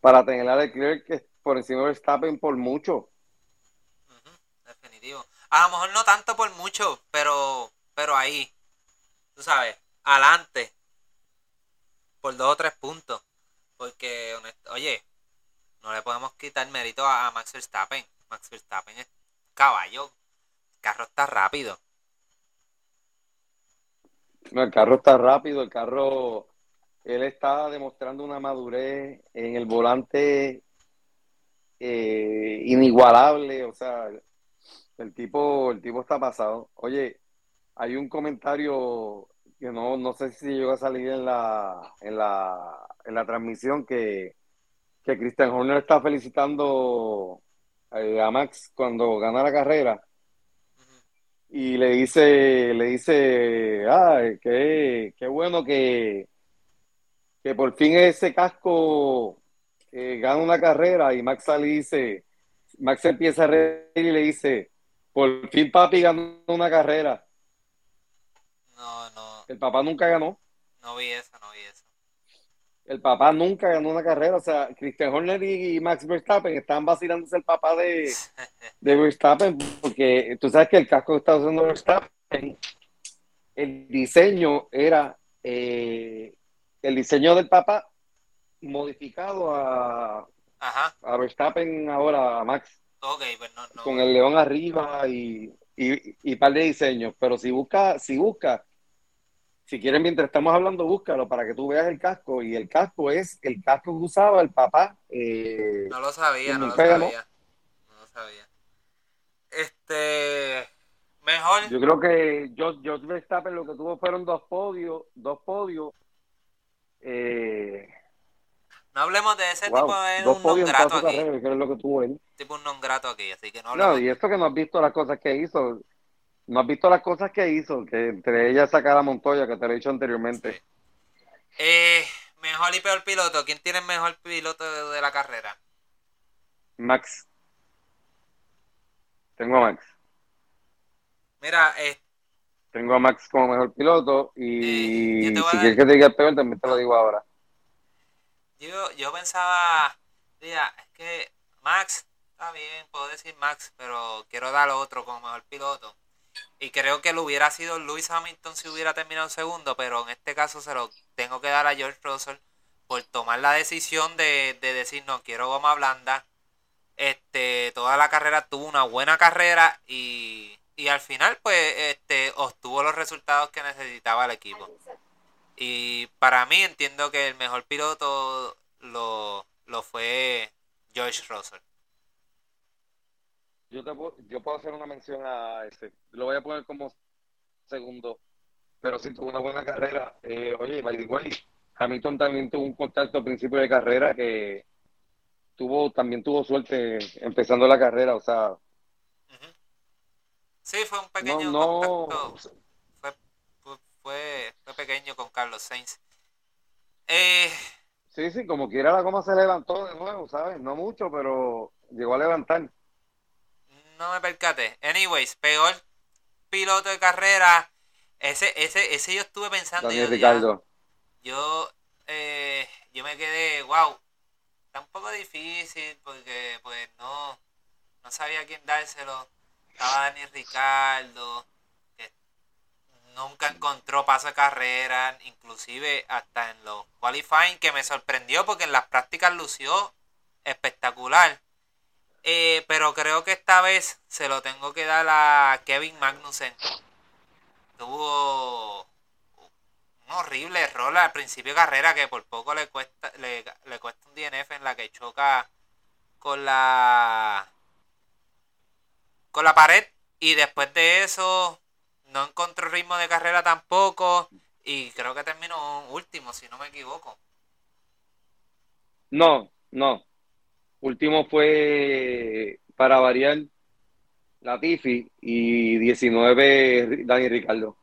para tener a Leclerc que por encima de Verstappen por mucho. A lo mejor no tanto por mucho, pero, pero ahí, tú sabes, adelante, por dos o tres puntos. Porque, oye, no le podemos quitar mérito a, Max Verstappen. Max Verstappen es caballo. El carro está rápido. No, el carro está rápido, el carro, él está demostrando una madurez en el volante eh, inigualable, o sea, el tipo, el tipo está pasado. Oye, hay un comentario que no, no sé si llegó a salir en la, en la, en la transmisión que, que Christian Horner está felicitando eh, a Max cuando gana la carrera. Y le dice, le dice, ah, qué, qué bueno que, que por fin ese casco eh, gana una carrera y Max sale y dice, Max empieza a reír y le dice, por fin papi ganó una carrera. No, no. El papá nunca ganó. No vi eso, no vi eso. El papá nunca ganó una carrera. O sea, Christian Horner y Max Verstappen estaban vacilándose el papá de, de Verstappen porque tú sabes que el casco que está usando Verstappen, el diseño era eh, el diseño del papá modificado a, a Verstappen ahora, a Max. Pues con el león arriba y, y, par de diseños. Pero si busca, si busca, si quieren, mientras estamos hablando, búscalo para que tú veas el casco. Y el casco es el casco que usaba el papá. Eh, no lo sabía, no lo sabía. No lo sabía. Este. Mejor. Yo creo que George, Verstappen lo que tuvo fueron dos podios, dos podios. Eh, no hablemos de ese tipo de un non grato aquí. Carrera, que es lo que tuvo él. Tipo un non grato aquí, así que no No, y esto que no has visto las cosas que hizo. No has visto las cosas que hizo, que entre ellas saca la Montoya, que te lo he dicho anteriormente. Eh, mejor y peor piloto. ¿Quién tiene el mejor piloto de, la carrera? Max. Tengo a Max. Mira, eh, Tengo a Max como mejor piloto y Eh, a si quieres que te diga el peor, también te lo digo ahora. Yo, yo pensaba, mira, es que Max, está bien, puedo decir Max, pero quiero dar otro como mejor piloto. Y creo que lo hubiera sido Lewis Hamilton si hubiera terminado segundo, pero en este caso se lo tengo que dar a George Russell por tomar la decisión de, de decir no quiero goma blanda. Este, toda la carrera tuvo una buena carrera y, y al final pues este obtuvo los resultados que necesitaba el equipo. Y para mí entiendo que el mejor piloto lo, lo fue George Russell. Yo, te puedo, yo puedo hacer una mención a ese. Lo voy a poner como segundo, pero sí tuvo una buena carrera. Eh, oye, by the way, Hamilton también tuvo un contacto al principio de carrera que tuvo, también tuvo suerte empezando la carrera. O sea. Sí, fue un no, pequeño no, contacto. Fue, fue, pequeño con Carlos Sainz. Eh, sí, sí, como quiera la goma se levantó de nuevo, ¿sabes? No mucho, pero llegó a levantar. no me percaté. Anyways, peor piloto de carrera. Ese, ese, ese yo estuve pensando. Daniel yo, ya, Ricardo. yo, eh, yo me quedé, wow, está un poco difícil porque pues no, no sabía quién dárselo. Estaba Daniel Ricardo, nunca encontró paso de carrera, inclusive hasta en los qualifying, que me sorprendió porque en las prácticas lució espectacular. Eh, pero creo que esta vez se lo tengo que dar a Kevin Magnussen. Tuvo un horrible error al principio de carrera que por poco le cuesta le, le cuesta un DNF en la que choca con la con la pared y después de eso no encontró ritmo de carrera tampoco y creo que terminó último si no me equivoco. No, no. Último fue para variar Latifi y 19 Dani Ricardo.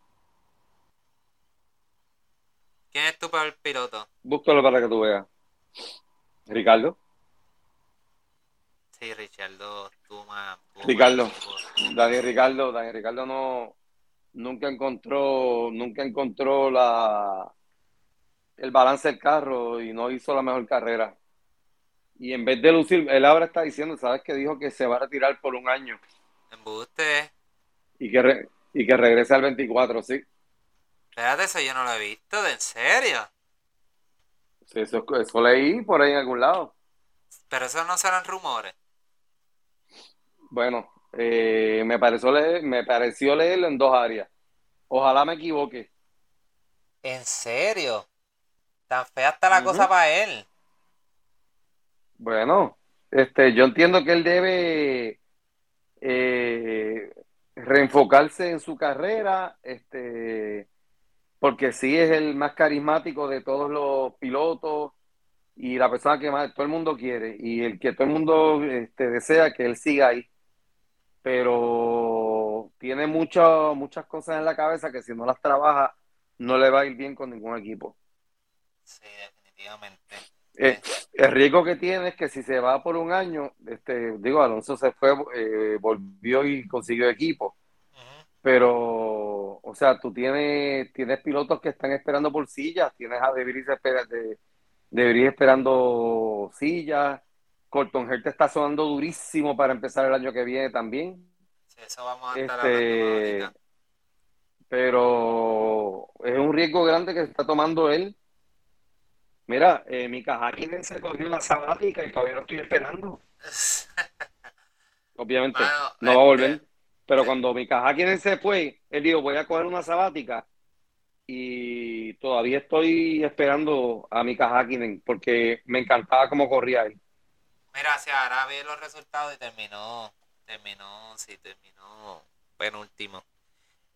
¿Quién es tu peor piloto? Búscalo para que tú veas. Ricardo. Sí, Richardo, tú más. Ricardo. Dani Ricardo, Dani Ricardo no nunca encontró, nunca encontró la el balance del carro y no hizo la mejor carrera. Y en vez de lucir, él ahora está diciendo, ¿sabes? Que dijo que se va a retirar por un año Embuste. y que re- y que regrese al 24, sí. Espérate, eso yo no lo he visto, ¿de en serio? Sí, Eso, eso leí por ahí en algún lado. Pero eso no serán rumores. Bueno, eh, me pareció leer, me pareció leerlo en dos áreas. Ojalá me equivoque. ¿En serio? Tan fea está la cosa para él. Bueno, este, yo entiendo que él debe eh, reenfocarse en su carrera, este, porque sí es el más carismático de todos los pilotos y la persona que más todo el mundo quiere y el que todo el mundo este, desea que él siga ahí. Pero tiene muchas muchas cosas en la cabeza que si no las trabaja no le va a ir bien con ningún equipo. Sí, definitivamente. Eh, el riesgo que tiene es que si se va por un año, este, digo, Alonso se fue, eh, volvió y consiguió equipo, pero, o sea, tú tienes, tienes pilotos que están esperando por sillas, tienes a De Vries, espera- de, esperando sillas, Colton Herta está sonando durísimo para empezar el año que viene también, Sí, eso vamos a estar este, pero es un riesgo grande que se está tomando él. Mira, eh, Mika Hakkinen se cogió una sabática y todavía lo estoy esperando. Obviamente, no va a volver. este, Pero cuando Mika Hakkinen se fue, él dijo, voy a coger una sabática y todavía estoy esperando a Mika Hakkinen porque me encantaba cómo corría él. Mira, si ahora ve los resultados y terminó, terminó, sí, terminó penúltimo.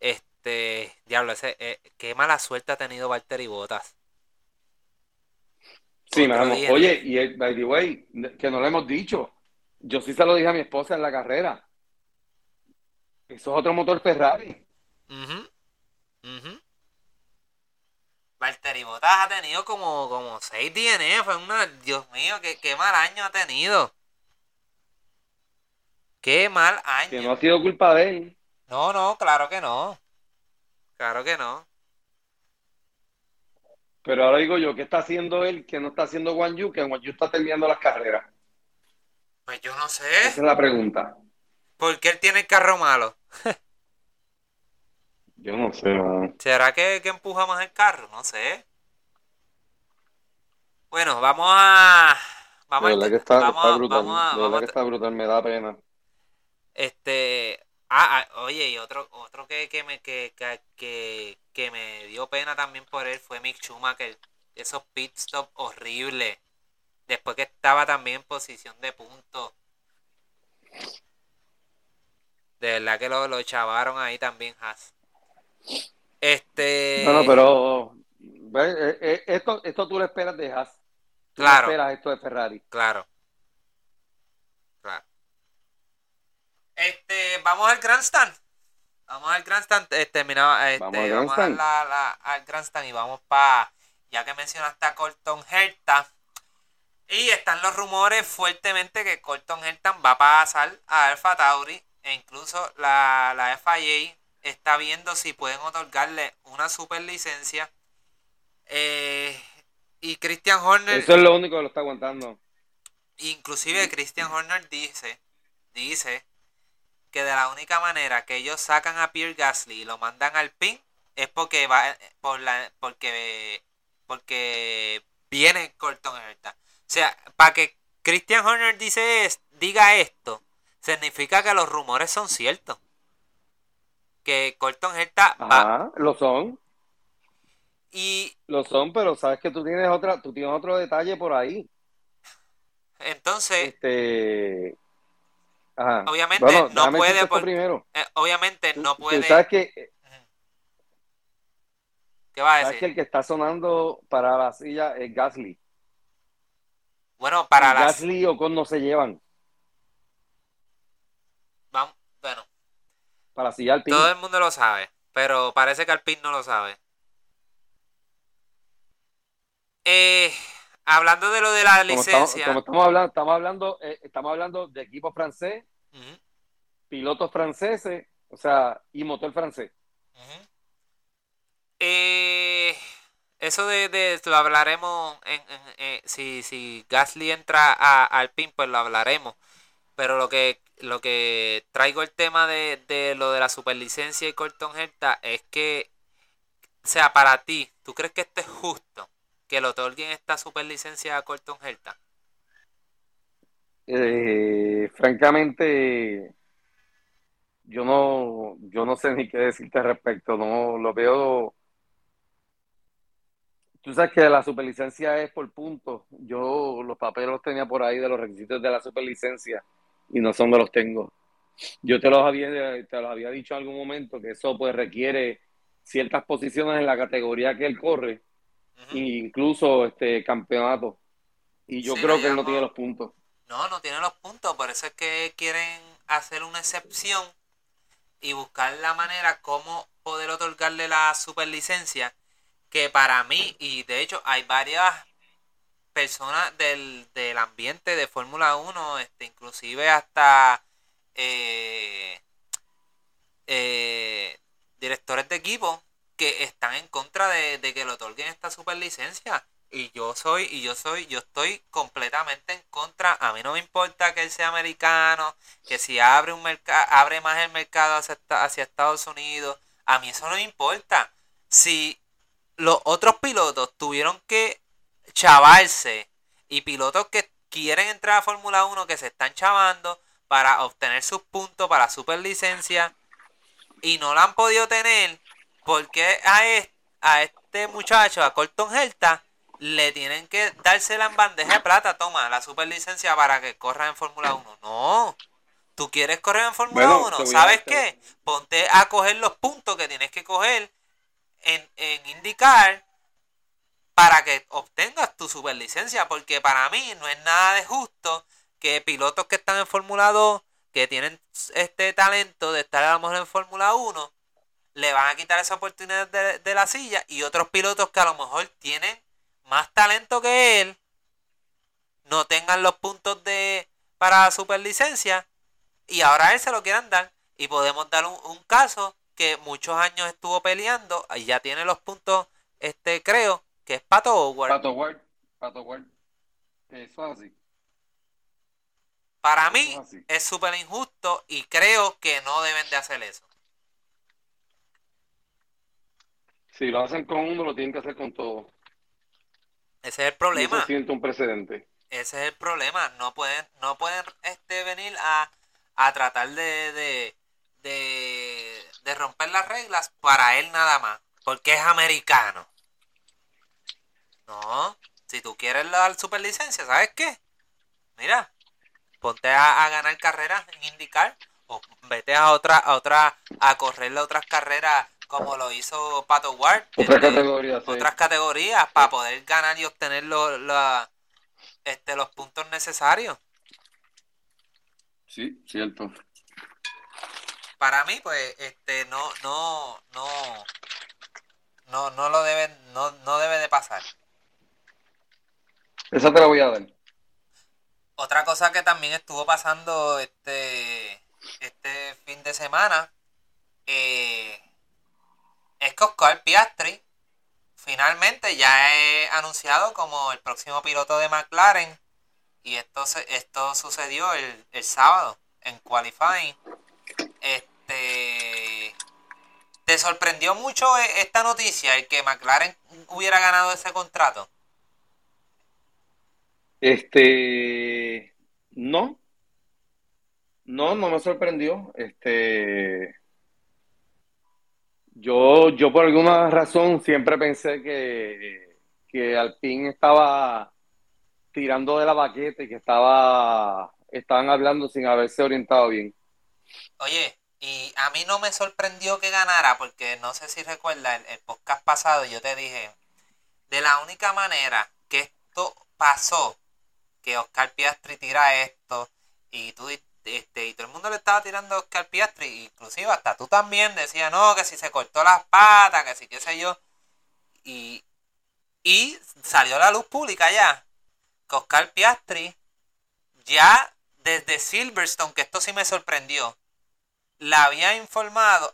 Este, diablo, ese, eh, qué mala suerte ha tenido Valtteri Bottas. Sí, Otro mano. Oye, y el, by the way, que no lo hemos dicho, yo sí se lo dije a mi esposa en la carrera. Eso es otro motor Ferrari. Ujú, ujú. Valtteri Bottas ha tenido como, como 6 DNF, una, Dios mío, qué, qué mal año ha tenido. Qué mal Que año. no ha sido culpa de él. No, no, claro que no. Claro que no. Pero ahora digo yo, ¿qué está haciendo él que no está haciendo Juan Yu? Que Juan Yu está terminando las carreras. Pues yo no sé. Esa es la pregunta. ¿Por qué él tiene el carro malo? Yo no sé, man. ¿Será que, que empuja más el carro? No sé. Bueno, vamos a. Vamos De a. verdad que está, vamos está brutal. vamos a- de verdad que está brutal, me da pena. Este. Ah, ah, oye, y otro, otro que, que me que, que, que, me dio pena también por él fue Mick Schumacher. Esos pit stop horribles. Después que estaba también en posición de punto. De verdad que lo, lo chavaron ahí también, Haas. Este. No, no, pero eh, eh, esto, esto tú lo esperas de Haas. Tú no Claro. esperas esto de Ferrari. Claro. Claro. Este, vamos al Grandstand. Vamos al Grandstand. eh, terminaba, este, Vamos al vamos Grandstand. a la- la- al Grandstand y vamos para, ya que mencionaste a Colton Herta. Y están los rumores fuertemente que Colton Herta va a pasar a Alfa Tauri. E incluso la, la FIA está viendo si pueden otorgarle una super licencia. Eh, y Christian Horner. Eso es lo único que lo está aguantando. Inclusive Christian Horner dice, dice que de la única manera que ellos sacan a Pierre Gasly y lo mandan al pin es porque va por la porque porque viene Colton Herta. O sea, para que Christian Horner dice diga esto, significa que los rumores son ciertos. Que Colton Herta Ajá, lo son, y lo son, pero sabes que tú tienes otra, tú tienes otro detalle por ahí. entonces Este, ajá. Obviamente Bueno, no puede por- primero. eh, obviamente no puede sabes que, ¿Qué va a sabes que decir? el que está sonando para la silla es Gasly. Bueno, para las Gasly y Ocon no se llevan Vamos, bueno, para silla al todo el mundo lo sabe, pero parece que Alpine no lo sabe. Eh, hablando de lo de la Como estamos, licencia, como estamos hablando, estamos hablando, eh, estamos hablando de equipo francés, pilotos franceses, o sea, y motor francés. Eh, eso de, de- lo hablaremos en, en- si, si Gasly entra a Alpine, pues lo hablaremos. Pero lo que lo que traigo el tema de, de lo de la superlicencia y Colton Herta es que, o sea, para ti, ¿tú crees que esto es justo? Que le otorguen esta superlicencia a Colton Herta. Eh, francamente, yo no, yo no sé ni qué decirte al respecto. No lo veo. Tú sabes que la superlicencia es por puntos. Yo los papeles los tenía por ahí de los requisitos de la superlicencia y no son de los tengo. Yo te los había, te los había dicho en algún momento que eso pues requiere ciertas posiciones en la categoría que él corre, e incluso este campeonato. Y yo Sí, creo que él no tiene los puntos. No, no tiene los puntos, por eso es que quieren hacer una excepción y buscar la manera cómo poder otorgarle la superlicencia, que para mí, y de hecho hay varias personas del, del ambiente de Fórmula 1, este, inclusive hasta eh, eh, directores de equipo que están en contra de, de que le otorguen esta superlicencia. Y yo soy, y yo soy, yo estoy completamente en contra. A mí no me importa que él sea americano, que si abre un mercado, abre más el mercado hacia, hacia Estados Unidos. A mí eso no me importa. Si los otros pilotos tuvieron que chavarse y pilotos que quieren entrar a Fórmula 1 que se están chavando para obtener sus puntos para superlicencia y no la han podido tener, porque a, es- a este muchacho, a Colton Herta, le tienen que dársela en bandeja de plata, toma, la superlicencia para que corra en Fórmula 1. No, tú quieres correr en Fórmula Bueno, 1, te voy a- ¿sabes qué? Ponte a coger los puntos que tienes que coger en, en indicar para que obtengas tu superlicencia, porque para mí no es nada de justo que pilotos que están en Fórmula 2, que tienen este talento de estar a lo mejor en Fórmula 1, le van a quitar esa oportunidad de, de la silla y otros pilotos que a lo mejor tienen más talento que él no tengan los puntos de para superlicencia y ahora él se lo quieran dar. Y podemos dar un, un caso que muchos años estuvo peleando y ya tiene los puntos, este creo, que es Pato Howard. Pato Ward, Pato Ward. Eso es así. Para mí es súper injusto y creo que no deben de hacer eso. Si lo hacen con uno, lo tienen que hacer con todo. Ese es el problema. eso siente un precedente. Ese es el problema. No pueden, no pueden este, venir a, a tratar de, de, de, de romper las reglas para él nada más. Porque es americano. No. Si tú quieres la superlicencia, ¿sabes qué? Mira, ponte a, a ganar carreras en IndyCar o vete a otra, a otra, a correrle otras carreras como lo hizo Pato Ward. Otra este, categoría, sí. otras categorías para poder ganar y obtener lo- la- este, los puntos necesarios. Sí, cierto. Para mí, pues, este, no, no, no, no, no lo deben, no, no debe de pasar. Esa te la voy a dar. Otra cosa que también estuvo pasando este, este fin de semana eh, es que Oscar Piastri finalmente ya es anunciado como el próximo piloto de McLaren y esto, esto sucedió el, el sábado en qualifying. Este, ¿Te sorprendió mucho e- esta noticia, el que McLaren hubiera ganado ese contrato? Este, no, no, no me sorprendió. Este, yo, yo por alguna razón siempre pensé que, que Alpine estaba tirando de la baqueta y que estaba, estaban hablando sin haberse orientado bien. Oye, y a mí no me sorprendió que ganara, porque no sé si recuerda el, el podcast pasado, yo te dije, de la única manera que esto pasó, que Oscar Piastri tira esto, y tú este, y todo el mundo le estaba tirando a Oscar Piastri, inclusive hasta tú también decías, no, que si se cortó las patas, que si qué sé yo, y, y salió a la luz pública ya, que Oscar Piastri ya desde Silverstone, que esto sí me sorprendió, la había informado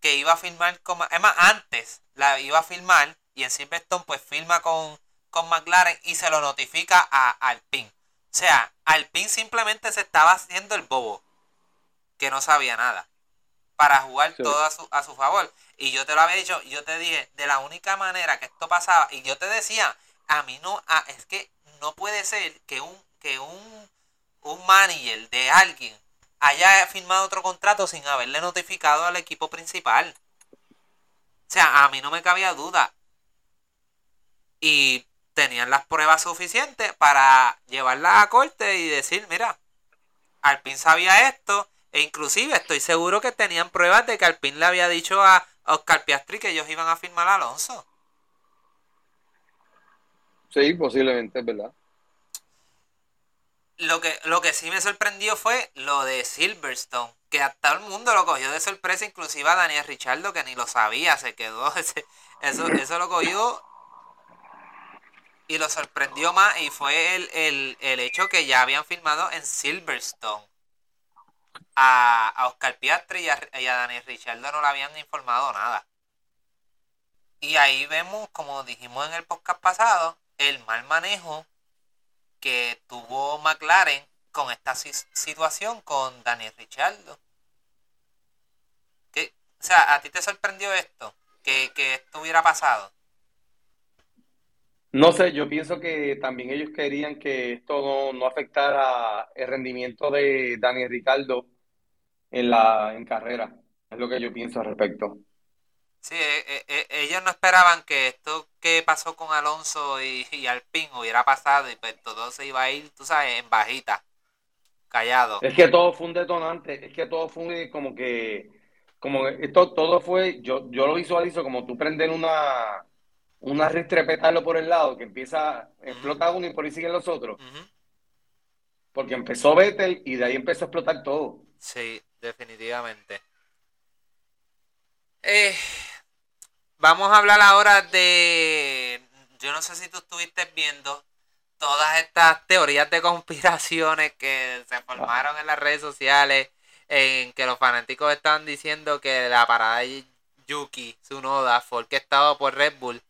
que iba a firmar con... Ma- Es más, antes la iba a firmar y en Silverstone pues firma con, con McLaren y se lo notifica a Alpine. O sea, Alpine simplemente se estaba haciendo el bobo, que no sabía nada, para jugar Sí. todo a su, a su favor. Y yo te lo había dicho, yo te dije, de la única manera que esto pasaba, y yo te decía, a mí no, a- es que no puede ser que un, que un, un manager de alguien haya firmado otro contrato sin haberle notificado al equipo principal. O sea, a mí no me cabía duda. Y tenían las pruebas suficientes para llevarla a corte y decir, mira, Alpine sabía esto, e inclusive estoy seguro que tenían pruebas de que Alpine le había dicho a Oscar Piastri que ellos iban a firmar a Alonso. Sí, posiblemente, es verdad. Lo que, lo que sí me sorprendió fue lo de Silverstone, que a todo el mundo lo cogió de sorpresa, inclusive a Daniel Richardo, que ni lo sabía, se quedó, ese- eso, eso lo cogió y lo sorprendió más, y fue el, el, el hecho que ya habían firmado en Silverstone. A, a Oscar Piastri y a, y Daniel Richardo no le habían informado nada. Y ahí vemos, como dijimos en el podcast pasado, el mal manejo que tuvo McLaren con esta si- situación con Daniel Richardo. Que, o sea, ¿a ti te sorprendió esto? Que, que esto hubiera pasado. No sé, yo pienso que también ellos querían que esto no, no afectara el rendimiento de Daniel Ricardo en la en carrera. Es lo que yo pienso al respecto. Sí, eh, eh, eh, ellos no esperaban que esto que pasó con Alonso y, y Alpine hubiera pasado y pues todo se iba a ir, tú sabes, en bajita, callado. Es que todo fue un detonante, es que todo fue como que, como esto todo fue, yo, yo lo visualizo como tú prender una, una ristre petarlo por el lado, que empieza, explota uno y por ahí siguen los otros. Porque empezó Vettel y de ahí empezó a explotar todo. Sí, definitivamente. Eh, vamos a hablar ahora de... Yo no sé si tú estuviste viendo todas estas teorías de conspiraciones que se formaron en las redes sociales en que los fanáticos estaban diciendo que la parada de Yuki Tsunoda fue estaba por Red Bull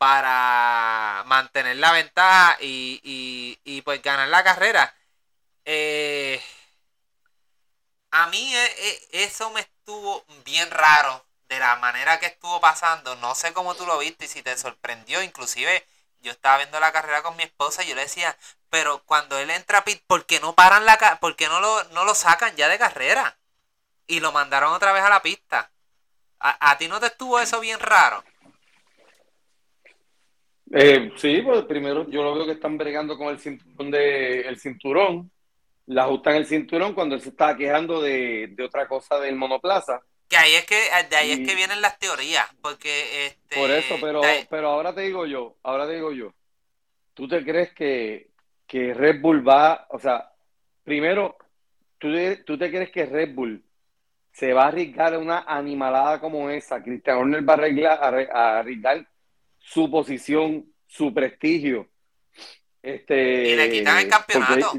para mantener la ventaja y, pues ganar la carrera. Eh, a mí eh, eh, eso me estuvo bien raro de la manera que estuvo pasando. No sé cómo tú lo viste y si te sorprendió. Inclusive yo estaba viendo la carrera con mi esposa y yo le decía, pero cuando él entra a pit, ¿por qué no paran la por qué no lo, no lo sacan ya de carrera? Y lo mandaron otra vez a la pista. ¿A, ti no te estuvo eso bien raro? Eh, sí, pues primero yo lo veo que están bregando con el cinturón de el cinturón, le ajustan el cinturón cuando él se estaba quejando de, de otra cosa del monoplaza. Que ahí es que de ahí es que vienen las teorías, porque este Por eso, pero pero ahora te digo yo, ahora te digo yo. ¿Tú te crees que, que Red Bull va, o sea, primero ¿tú, tú te crees que Red Bull se va a arriesgar una animalada como esa? Cristian Horner va a arriesgar su posición, su prestigio. Este, y le quitan el campeonato.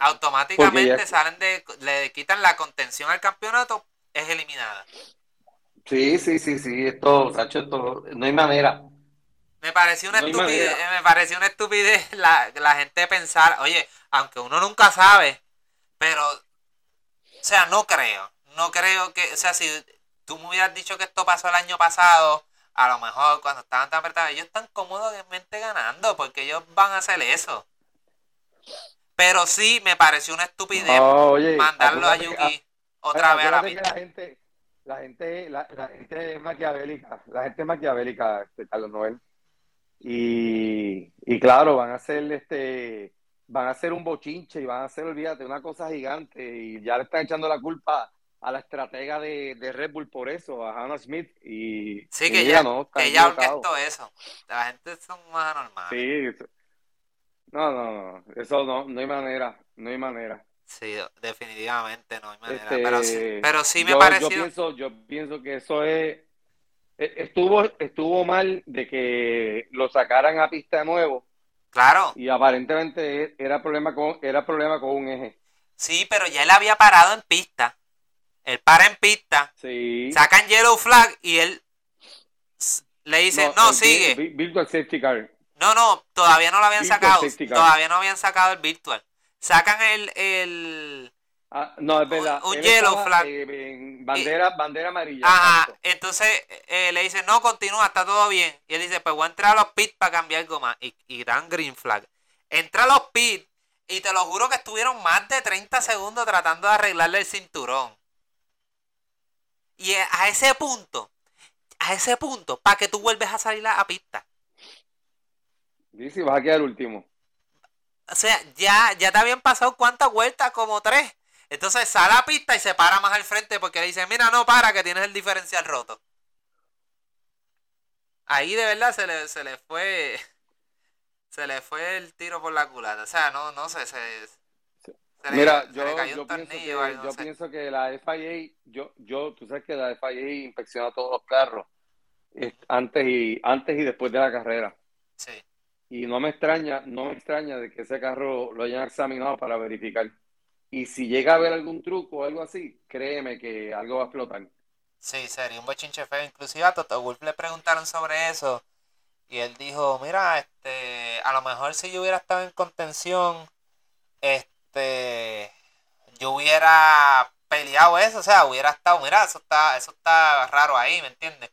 Automáticamente salen de, le quitan la contención al campeonato, es eliminada. Sí, sí, sí, sí, esto, Sacho, esto, no hay manera. Me pareció una estupidez, me pareció una estupidez la, la gente pensar, oye, aunque uno nunca sabe, pero, o sea, no creo, no creo que, o sea, si tú me hubieras dicho que esto pasó el año pasado, a lo mejor cuando estaban tan apretados, ellos están cómodamente ganando porque ellos van a hacer eso. Pero sí me pareció una estupidez mandarlo a Yuki otra vez a la pista. La gente, la gente, la, gente es maquiavélica, la gente es maquiavélica, este, Carlos Noel. Y, y claro, van a hacer este, van a hacer un bochinche y van a hacer, olvídate, una cosa gigante y ya le están echando la culpa a la estratega de, de, Red Bull por eso, a Hannah Smith. Y, sí, que, ya, no, que ella orquestó eso. La gente son más anormal. Sí, no, no, no, eso no, no hay manera, no hay manera. Sí, definitivamente no hay manera. Este, pero, sí, pero sí me pareció. Yo pienso, yo pienso que eso es. E, estuvo, estuvo mal de que lo sacaran a pista de nuevo. Claro. Y aparentemente era problema con, era problema con un eje. Sí, pero ya él había parado en pista. Él para en pista, sacan yellow flag y él le dice, no, sigue. Virtual safety car. No, no, todavía no lo habían sacado. Todavía no habían sacado el virtual. Sacan el... el ah, no, es verdad. Un, yellow flag. Bandera, bandera amarilla. Ajá, entonces eh, le dice, no, continúa, está todo bien. Y él dice, pues voy a entrar a los pits para cambiar goma. Y, y dan green flag. Entra a los pits y te lo juro que estuvieron más de 30 segundos tratando de arreglarle el cinturón. Y a ese punto, a ese punto, para que tú vuelves a salir a, pista. Dice, vas a quedar último. O sea, ya, ya te habían pasado cuántas vueltas, como tres. Entonces sale a pista y se para más al frente porque le dicen, mira, no para, que tienes el diferencial roto. Ahí de verdad se le, se le fue. Se le fue el tiro por la culata. O sea, no, no sé, se, Mira, yo, yo, pienso que, yo pienso que la FIA, yo, yo, tú sabes que la FIA inspecciona todos los carros antes y antes y después de la carrera. Sí. Y no me extraña, no me extraña de que ese carro lo hayan examinado para verificar. Y si llega a haber algún truco o algo así, créeme que algo va a explotar. Sí, sería un bochinche feo. Inclusive a Toto Wolf le preguntaron sobre eso. Y él dijo, mira, este, a lo mejor si yo hubiera estado en contención, este, este, yo hubiera peleado eso, o sea, hubiera estado, mira, eso está, eso está raro ahí, ¿me entiendes?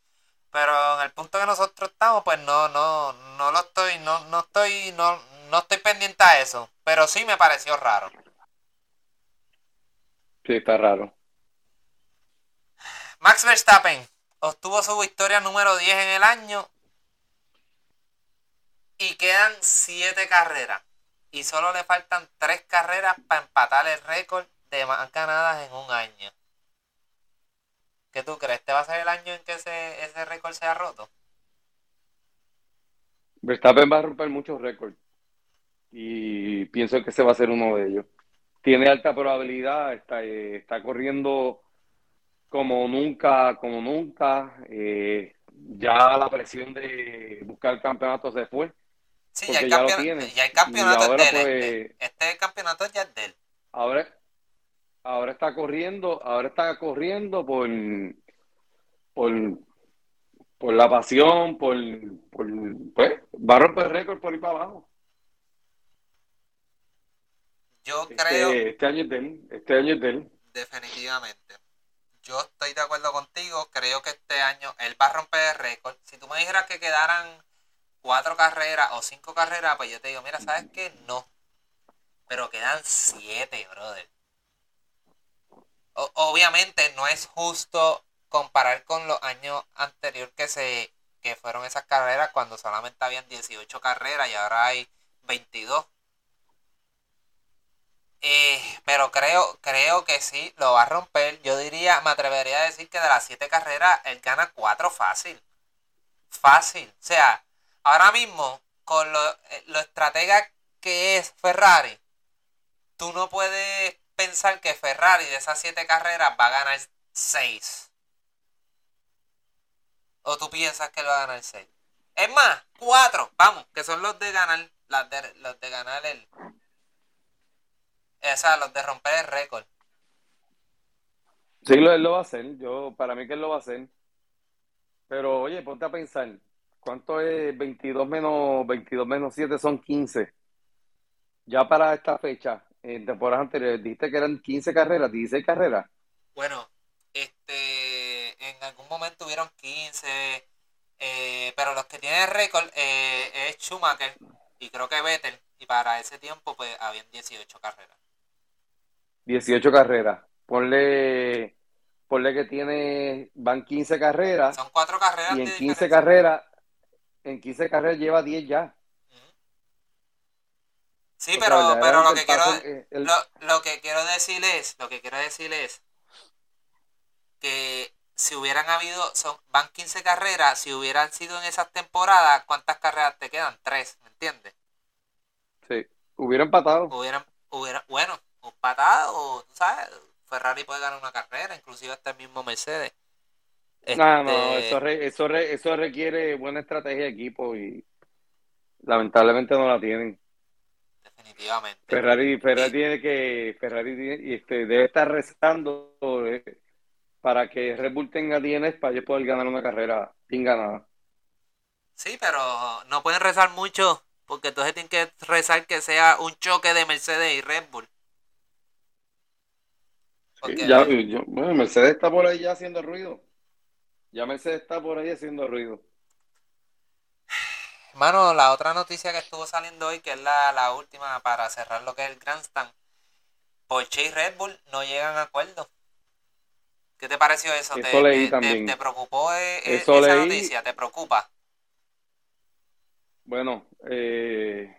Pero en el punto que nosotros estamos, pues no, no, no lo estoy, no, no estoy, no, no estoy pendiente a eso. Pero sí me pareció raro. Sí, está raro. Max Verstappen obtuvo su victoria número 10 en el año. Y quedan 7 carreras y solo le faltan tres carreras para empatar el récord de más en un año. ¿Qué tú crees? ¿Este va a ser el año en que ese, ese récord sea roto? Verstappen va a romper muchos récords y pienso que ese va a ser uno de ellos. Tiene alta probabilidad, está, eh, está corriendo como nunca, como nunca. Eh, ya la presión de buscar campeonato se fue Sí, ya el, campeonato, ya el campeonato es de él. Pues, este, este, campeonato ya es de él. Ahora, ahora está corriendo, ahora está corriendo por, por, por la pasión, por, por pues, va a romper récord por ir para abajo. Yo Este, creo, este año es de él, este año es de él. definitivamente, yo estoy de acuerdo contigo, creo que este año él va a romper el récord. Si tú me dijeras que quedaran cuatro carreras o cinco carreras, pues yo te digo, mira, ¿sabes qué? No. Pero quedan siete, brother. Obviamente no es justo comparar con los años anteriores que se que fueron esas carreras cuando solamente habían 18 carreras y ahora hay 22. Eh, pero creo, creo que sí, lo va a romper. Yo diría, me atrevería a decir que de las siete carreras, él gana cuatro fácil. Fácil. O sea, ahora mismo, con lo, eh, lo estratega que es Ferrari, tú no puedes pensar que Ferrari de esas siete carreras va a ganar seis. O tú piensas que lo va a ganar seis. Es más, cuatro, vamos, que son los de ganar, los de ganar el, o sea, los de romper el récord. Sí, él lo va a hacer. Yo, para mí que él lo va a hacer. Pero oye, ponte a pensar, ¿cuánto es 22 menos 22 menos 7 son 15? Ya para esta fecha, en temporadas anteriores, dijiste que eran 15 carreras, 16 carreras. Bueno, este, en algún momento hubieron 15, eh, pero los que tienen récord eh, es Schumacher y creo que Vettel, y para ese tiempo pues habían 18 carreras. 18 carreras. Ponle, ponle que tiene, van 15 carreras Son cuatro carreras y en de 15 diferencia. carreras, en 15 carreras lleva 10 ya. Sí, O sea, pero, pero lo que quiero, el- lo, lo que quiero decir es, lo que quiero decir es que si hubieran habido, son, van 15 carreras, si hubieran sido en esas temporadas, ¿cuántas carreras te quedan? Tres, ¿me entiendes? sí, hubiera empatado. hubieran, hubieran, bueno, un patado, o, tú sabes, Ferrari puede ganar una carrera, inclusive hasta el mismo Mercedes. No, no, Este, eso, re- eso, re- eso requiere buena estrategia de equipo y lamentablemente no la tienen. definitivamente. Ferrari, Ferrari tiene que, Ferrari este, debe estar rezando eh, para que Red Bull tenga DNS para ellos poder ganar una carrera bien ganada. Sí, pero no pueden rezar mucho, porque entonces tienen que rezar que sea un choque de Mercedes y Red Bull. Sí, ya, yo- bueno, Mercedes está por ahí ya haciendo ruido. Ya Mercedes está por ahí haciendo ruido. Hermano, la otra noticia que estuvo saliendo hoy, que es la, la última para cerrar lo que es el Grandstand, Porsche y Red Bull no llegan a acuerdo. ¿Qué te pareció eso? ¿Te, Eso leí te- también. te- te preocupó eh, eh, Eso esa leí. noticia? ¿Te preocupa? Bueno, eh,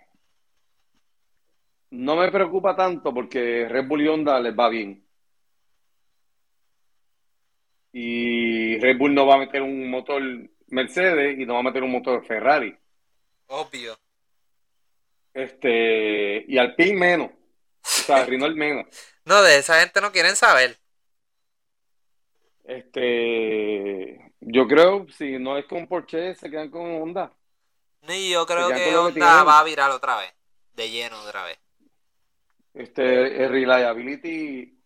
no me preocupa tanto porque Red Bull y Honda les va bien. Y Red Bull no va a meter un motor Mercedes y no va a meter un motor Ferrari. Obvio. Este, y Alpine menos. O sea, Renault menos. No, de esa gente no quieren saber. Este, yo creo, si no es con Porsche, se quedan con Honda. Ni yo creo que Honda va a virar otra vez. De lleno otra vez. Este, el reliability,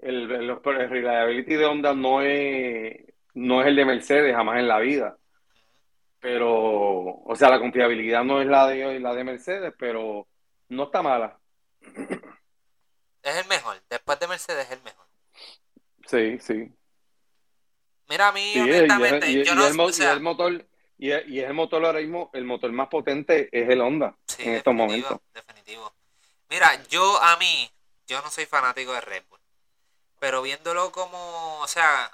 el, el, el reliability de Honda no es, no es el de Mercedes jamás en la vida. Pero, o sea, la confiabilidad no es la de la de Mercedes, pero no está mala. Es el mejor. Después de Mercedes es el mejor. Sí, sí. Mira, a mí, Sí, y, honestamente, y- yo y no el, o sea, el motor, y, y es el motor ahora mismo, el motor más potente es el Honda Sí, en estos momentos. definitivo. Mira, yo a mí, yo no soy fanático de Red Bull, pero viéndolo como, o sea,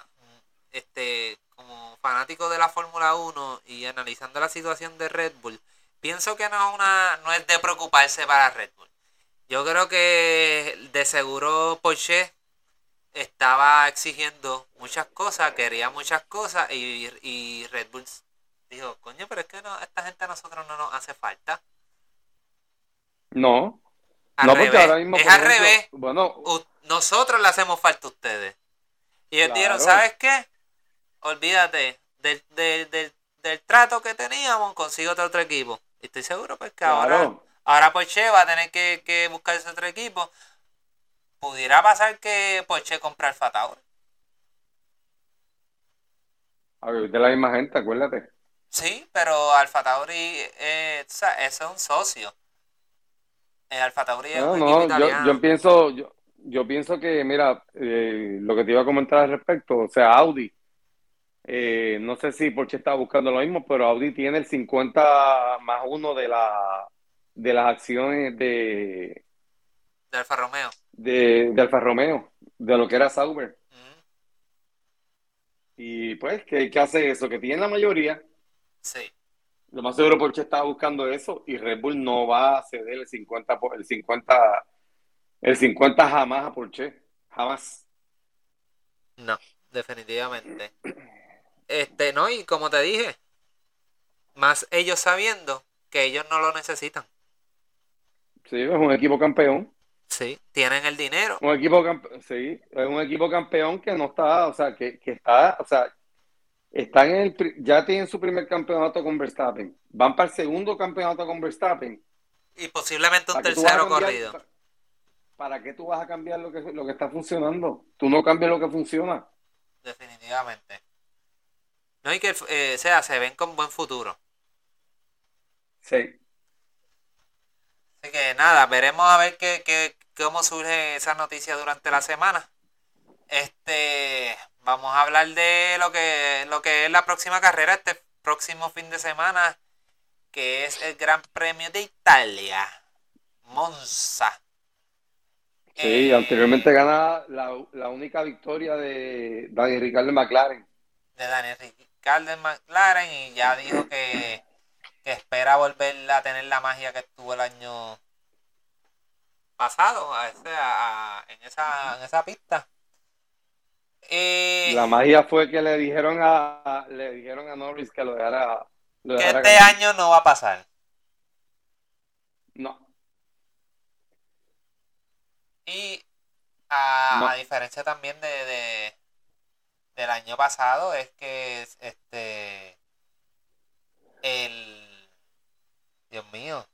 este, como fanático de la Fórmula 1 y analizando la situación de Red Bull, pienso que no es una, no es de preocuparse para Red Bull. Yo creo que de seguro Porsche estaba exigiendo muchas cosas, quería muchas cosas y, y Red Bull dijo, coño, pero es que no, esta gente a nosotros no nos hace falta. No, Al no, porque revés, ahora mismo, es al ejemplo, revés. bueno, nosotros le hacemos falta a ustedes. Y ellos dijeron, Claro. ¿sabes qué? Olvídate del, del, del, del trato que teníamos, consigo otro equipo. Y estoy seguro pues que ahora, claro, ahora Porsche va a tener que, que buscar ese otro equipo. pudiera pasar que Porsche compre Alfa Tauri. A ver, de la misma gente, acuérdate. Sí, pero Alfa Tauri, eh, eso es un socio. El Alfa Tauri es No, un no, yo, pienso, yo, yo pienso que, mira, eh, lo que te iba a comentar al respecto, o sea, Audi, eh, no sé si Porsche está buscando lo mismo, pero Audi tiene el 50 más uno de la de las acciones de, de Alfa Romeo. de, de Alfa Romeo, de lo que era Sauber. Y pues, ¿qué, qué hace eso? Que tiene la mayoría. sí. Lo más seguro Porsche estaba buscando eso y Red Bull no va a ceder el 50, po- el 50, el 50 jamás a Porsche. Jamás. No, definitivamente. Este, no, y como te dije, más ellos sabiendo que ellos no lo necesitan. Sí, es un equipo campeón. Sí, tienen el dinero. Un equipo campeón, sí, es un equipo campeón que no está, o sea, que, que está, o sea, están en el, ya tienen su primer campeonato con Verstappen. Van para el segundo campeonato con Verstappen. Y posiblemente un ¿Para qué tú vas a tercero cambiar- corrido. pa- ¿Para qué tú vas a cambiar lo que, lo que está funcionando? Tú no cambias lo que funciona. Definitivamente. No, y que, eh, sea, se ven con buen futuro. Sí. Así que nada, veremos a ver qué, qué- cómo surge esa noticia durante la semana. Este, vamos a hablar de lo que, lo que es la próxima carrera este próximo fin de semana, que es el Gran Premio de Italia, Monza. Sí, Eh, anteriormente gana la, la única victoria de Daniel Ricciardo en McLaren. de Daniel Ricciardo en McLaren y ya dijo que, que espera volver a tener la magia que tuvo el año pasado a ese- a- a- en, esa, en esa pista. Eh, La magia fue que le dijeron a le dijeron a Norris que lo dejara, lo que dejara este ganar. año no va a pasar. No, Y a, No. a diferencia también de, de- del año pasado, es que este el Dios mío,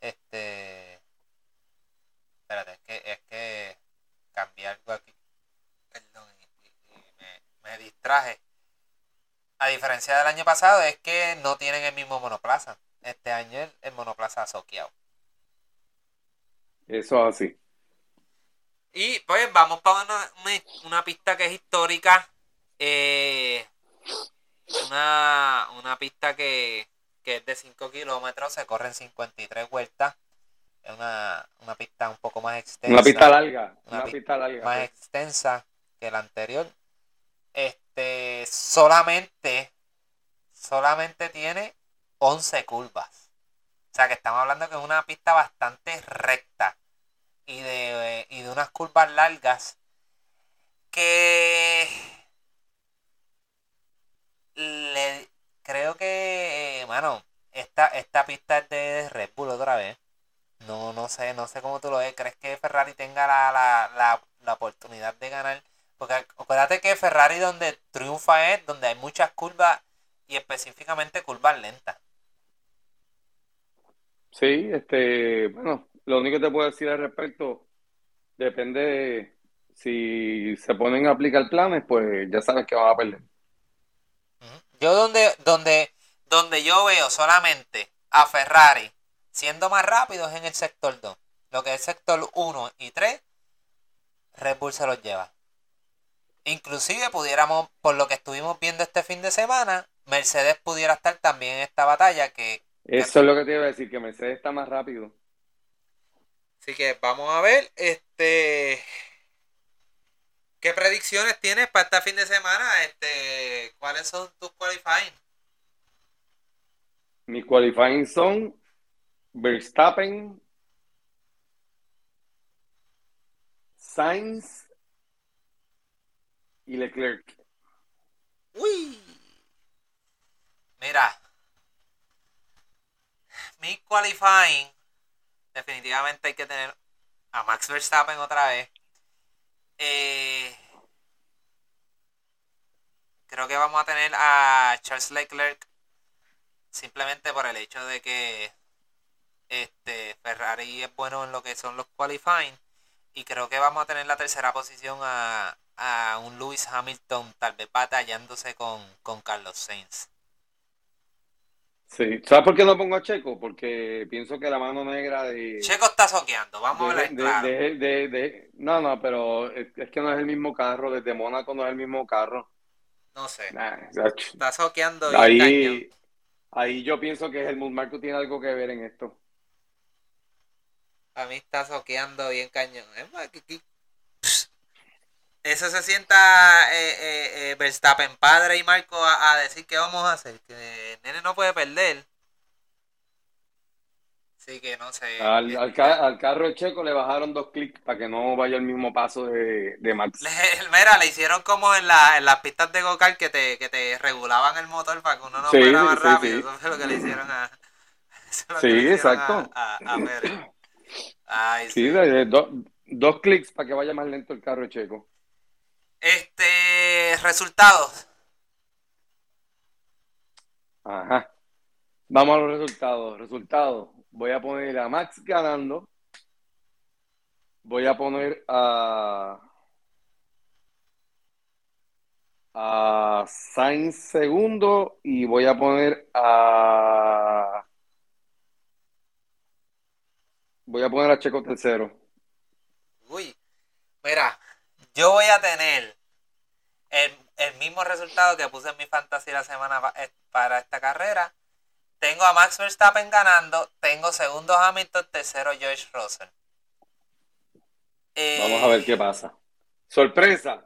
este espérate, es que es que cambié algo aquí. Perdón, me, distraje. A diferencia del año pasado, es que no tienen el mismo monoplaza. Este año el, el monoplaza ha soqueado. eso es así. Y pues vamos para una, una- pista que es histórica. eh, una, una pista que, que es de 5 kilómetros, se corren 53 vueltas. Es una, una pista un poco más extensa. Una pista larga, Una una pi- pista larga. más sí. extensa que la anterior. Este solamente solamente tiene 11 curvas. O sea que estamos hablando que es una pista bastante recta y de, y de unas curvas largas que le creo que mano esta, esta pista es de Red Bull otra vez. No, no sé, no sé cómo tú lo ves. ¿Crees que Ferrari tenga la, la, la, la oportunidad de ganar? Porque acuérdate que Ferrari donde triunfa es donde hay muchas curvas y específicamente curvas lentas. Sí, este, bueno, lo único que te puedo decir al respecto, depende de si se ponen a aplicar planes, pues ya sabes que van a perder. Yo donde, donde, donde yo veo solamente a Ferrari siendo más rápidos en el sector 2. Lo que es sector 1 y 3, Red Bull se los lleva. Inclusive pudiéramos, por lo que estuvimos viendo este fin de semana, Mercedes pudiera estar también en esta batalla que Eso es lo que te iba a decir, que Mercedes está más rápido. Así que vamos a ver, este, ¿qué predicciones tienes para este fin de semana? Este, ¿cuáles son tus qualifying? Mis qualifying son Verstappen, Sainz y Leclerc. Uy. Mira, mi qualifying, definitivamente hay que tener a Max Verstappen otra vez. Eh, creo que vamos a tener a Charles Leclerc simplemente por el hecho de que este Ferrari es bueno en lo que son los qualifying y creo que vamos a tener la tercera posición a, a un Lewis Hamilton tal vez batallándose con, con Carlos Sainz. Sí, ¿sabes por qué no pongo a Checo? Porque pienso que la mano negra de... Checo está soqueando, vamos a ver claro. De, de, no, no, pero es, que no es el mismo carro, desde Mónaco no es el mismo carro. No sé. está soqueando. Ahí, ahí yo pienso que el Marco tiene algo que ver en esto. A mí está soqueando bien cañón. Es más, eso se sienta eh, eh, eh, Verstappen padre y Marco a, decir qué vamos a hacer, que nene no puede perder. Así que no sé. Al, al, carro de Checo le bajaron dos clics para que no vaya el mismo paso de, de Max. mira, le hicieron como en, la, en las pistas de Gocal que te, que te regulaban el motor para que uno no fuera más rápido. Eso fue lo que le hicieron a. Sí, exacto. A, Ay, sí, dos clics para que vaya más lento el carro de Checo. Este, resultados. Ajá. Vamos a los resultados. Resultados. Voy a poner a Max ganando. Voy a poner a a Sainz segundo y voy a poner a voy a poner a Checo tercero. Uy, mira, yo voy a tener mismo resultado que puse en mi fantasía la semana eh, para esta carrera. Tengo a Max Verstappen ganando, tengo segundo Hamilton, tercero George Russell. Vamos a ver qué pasa. Sorpresa.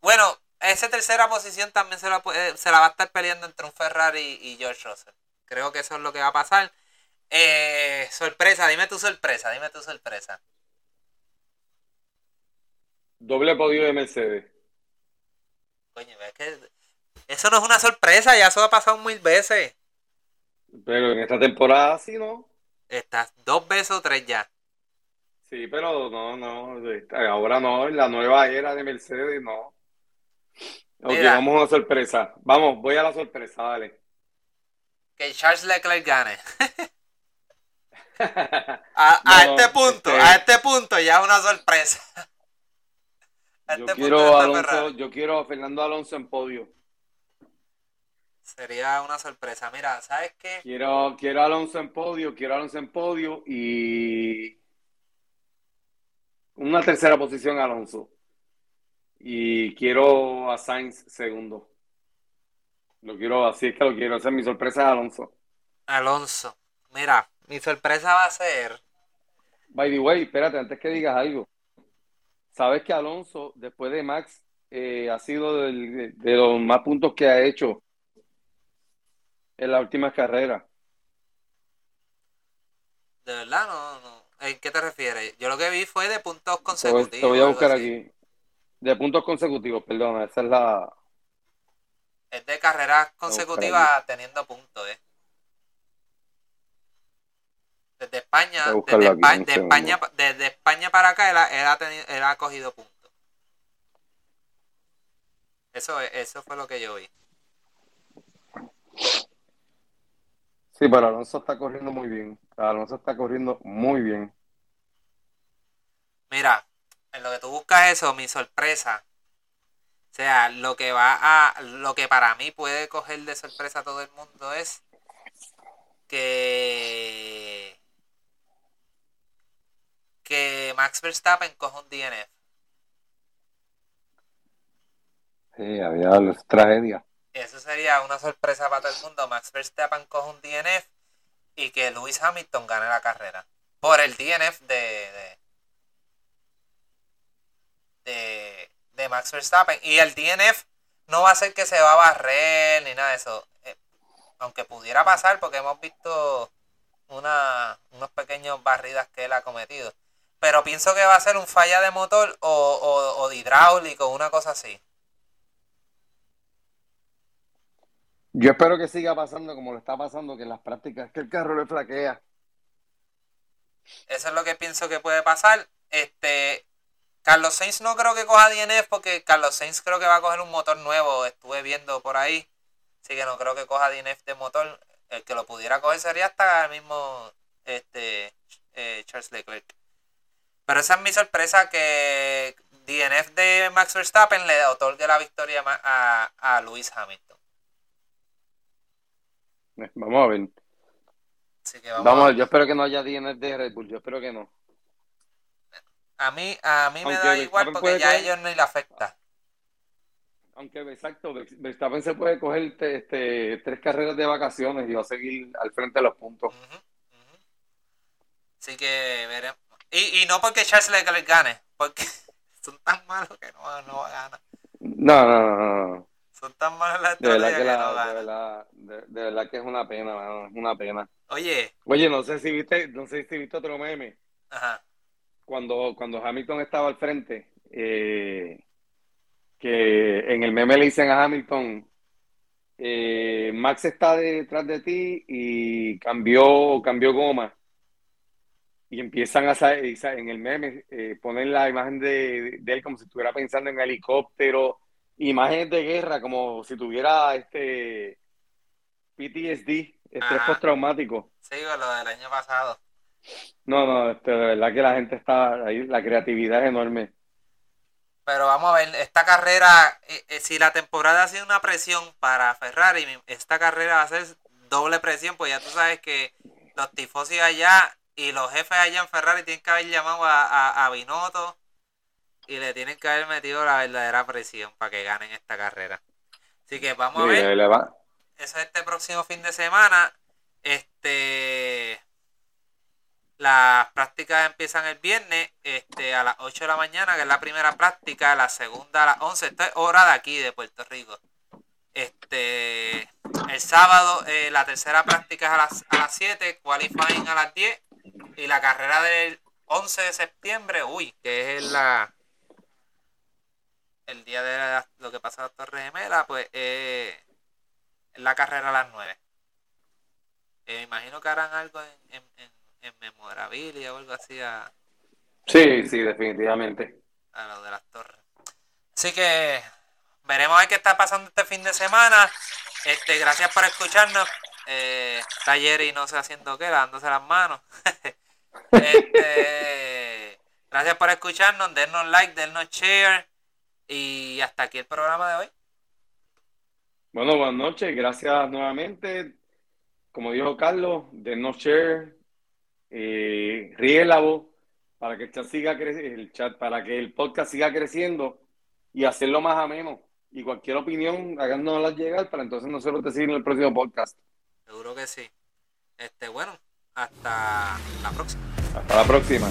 Bueno, esa tercera posición también se la, se la va a estar peleando entre un Ferrari y, George Russell. Creo que eso es lo que va a pasar. Eh, sorpresa, dime tu sorpresa, dime tu sorpresa. Doble podio de Mercedes. Coño, es que eso no es una sorpresa, ya eso ha pasado mil veces. Pero en esta temporada sí, ¿no? Estás dos veces o tres ya. Sí, pero no, no, ahora no, en la nueva era de Mercedes no. Ok, vamos a una sorpresa. Vamos, voy a la sorpresa, dale. Que Charles Leclerc gane. a, este punto, este a este punto ya es una sorpresa. Yo este quiero, a Alonso, yo quiero a Fernando Alonso en podio. Sería una sorpresa. Mira, ¿sabes qué? Quiero, quiero a Alonso en podio, quiero a Alonso en podio y una tercera posición Alonso. Y quiero a Sainz segundo. Lo quiero, así es que lo quiero. hacer mi sorpresa es Alonso. Alonso. Mira, mi sorpresa va a ser. By the way, espérate, antes que digas algo. Sabes que Alonso, después de Max, eh, ha sido de, los más puntos que ha hecho en la última carrera. De verdad, no, no. ¿En qué te refieres? Yo lo que vi fue de puntos consecutivos. Te voy a buscar aquí. De puntos consecutivos, perdón, esa es la. Es de carreras consecutivas teniendo puntos, eh. Desde España, desde, España, desde España para acá él ha, cogido puntos. Eso, eso fue lo que yo vi. Sí, pero Alonso está corriendo muy bien. Alonso está corriendo muy bien. Mira, en lo que tú buscas eso, mi sorpresa. O sea, lo que va a. Lo que para mí puede coger de sorpresa a todo el mundo es que que Max Verstappen coja un DNF. Sí, había las tragedia. Eso sería una sorpresa para todo el mundo. Max Verstappen coja un DNF y que Lewis Hamilton gane la carrera. Por el DNF de, de, de, Max Verstappen. Y el DNF no va a ser que se va a barrer ni nada de eso. Eh, aunque pudiera pasar porque hemos visto una, unos pequeños barridas que él ha cometido. Pero pienso que va a ser un falla de motor o, o, de hidráulico, una cosa así. Yo espero que siga pasando como lo está pasando, que en las prácticas que el carro le flaquea. Eso es lo que pienso que puede pasar. Este, Carlos Sainz no creo que coja DNF porque Carlos Sainz creo que va a coger un motor nuevo, estuve viendo por ahí. Así que no creo que coja DNF de motor. El que lo pudiera coger sería hasta el mismo este, eh, Charles Leclerc. Pero esa es mi sorpresa que DNF de Max Verstappen le otorgue la victoria a, a Lewis Hamilton. Vamos a ver. vamos, a ver. yo espero que no haya DNF de Red Bull, yo espero que no. A mí, a mí me da igual porque ya a ellos no le afecta. Aunque exacto, Verstappen se puede coger este, tres carreras de vacaciones y va a seguir al frente de los puntos. Así que veremos. Y, y no porque Charles Leclerc gane, porque son tan malos que no, no ganar. No, no, no, no. Son tan malos las de verdad que, la, de, verdad, de, verdad que es una pena, es una pena. Oye. Oye, no sé si viste, no sé si viste otro meme. Ajá. Cuando, cuando Hamilton estaba al frente, eh, que en el meme le dicen a Hamilton, eh, Max está detrás de ti y cambió, cambió goma. Y empiezan a, en el meme, eh, poner la imagen de, él como si estuviera pensando en helicóptero, imágenes de guerra, como si tuviera este PTSD, estrés postraumático. Sí, lo del año pasado. No, no, este, de verdad que la gente está ahí, la creatividad es enorme. Pero vamos a ver, esta carrera, eh, eh, si la temporada ha sido una presión para Ferrari, esta carrera va a ser doble presión, pues ya tú sabes que los tifosi allá y los jefes allá en Ferrari tienen que haber llamado a, a, Binotto y le tienen que haber metido la verdadera presión para que ganen esta carrera. Así que vamos a ver. Eso es este próximo fin de semana. Este las prácticas empiezan el viernes este, a las 8 de la mañana, que es la primera práctica, la segunda a las 11, esto es hora de aquí, de Puerto Rico. Este, el sábado eh, la tercera práctica es a las, a las 7, qualifying a las 10 y la carrera del 11 de septiembre, uy, que es la el día de lo que pasa a Torre Gemela, pues eh, la carrera a las 9. Eh, imagino que harán algo en en memorabilia o algo así a... Sí, sí, definitivamente. A lo de las torres. Así que veremos a ver qué está pasando este fin de semana. Este, gracias por escucharnos. Eh, taller y no sé haciendo qué, dándose las manos. este, gracias por escucharnos, dennos like, dennos share y hasta aquí el programa de hoy. Bueno, buenas noches, gracias nuevamente. Como dijo Carlos, dennos share, eh, ríe la voz para que el chat siga el chat, para que el podcast siga creciendo y hacerlo más ameno. Y cualquier opinión, háganosla llegar para entonces nosotros decir en el próximo podcast. Seguro que sí. Este, bueno, hasta la próxima. Hasta la próxima.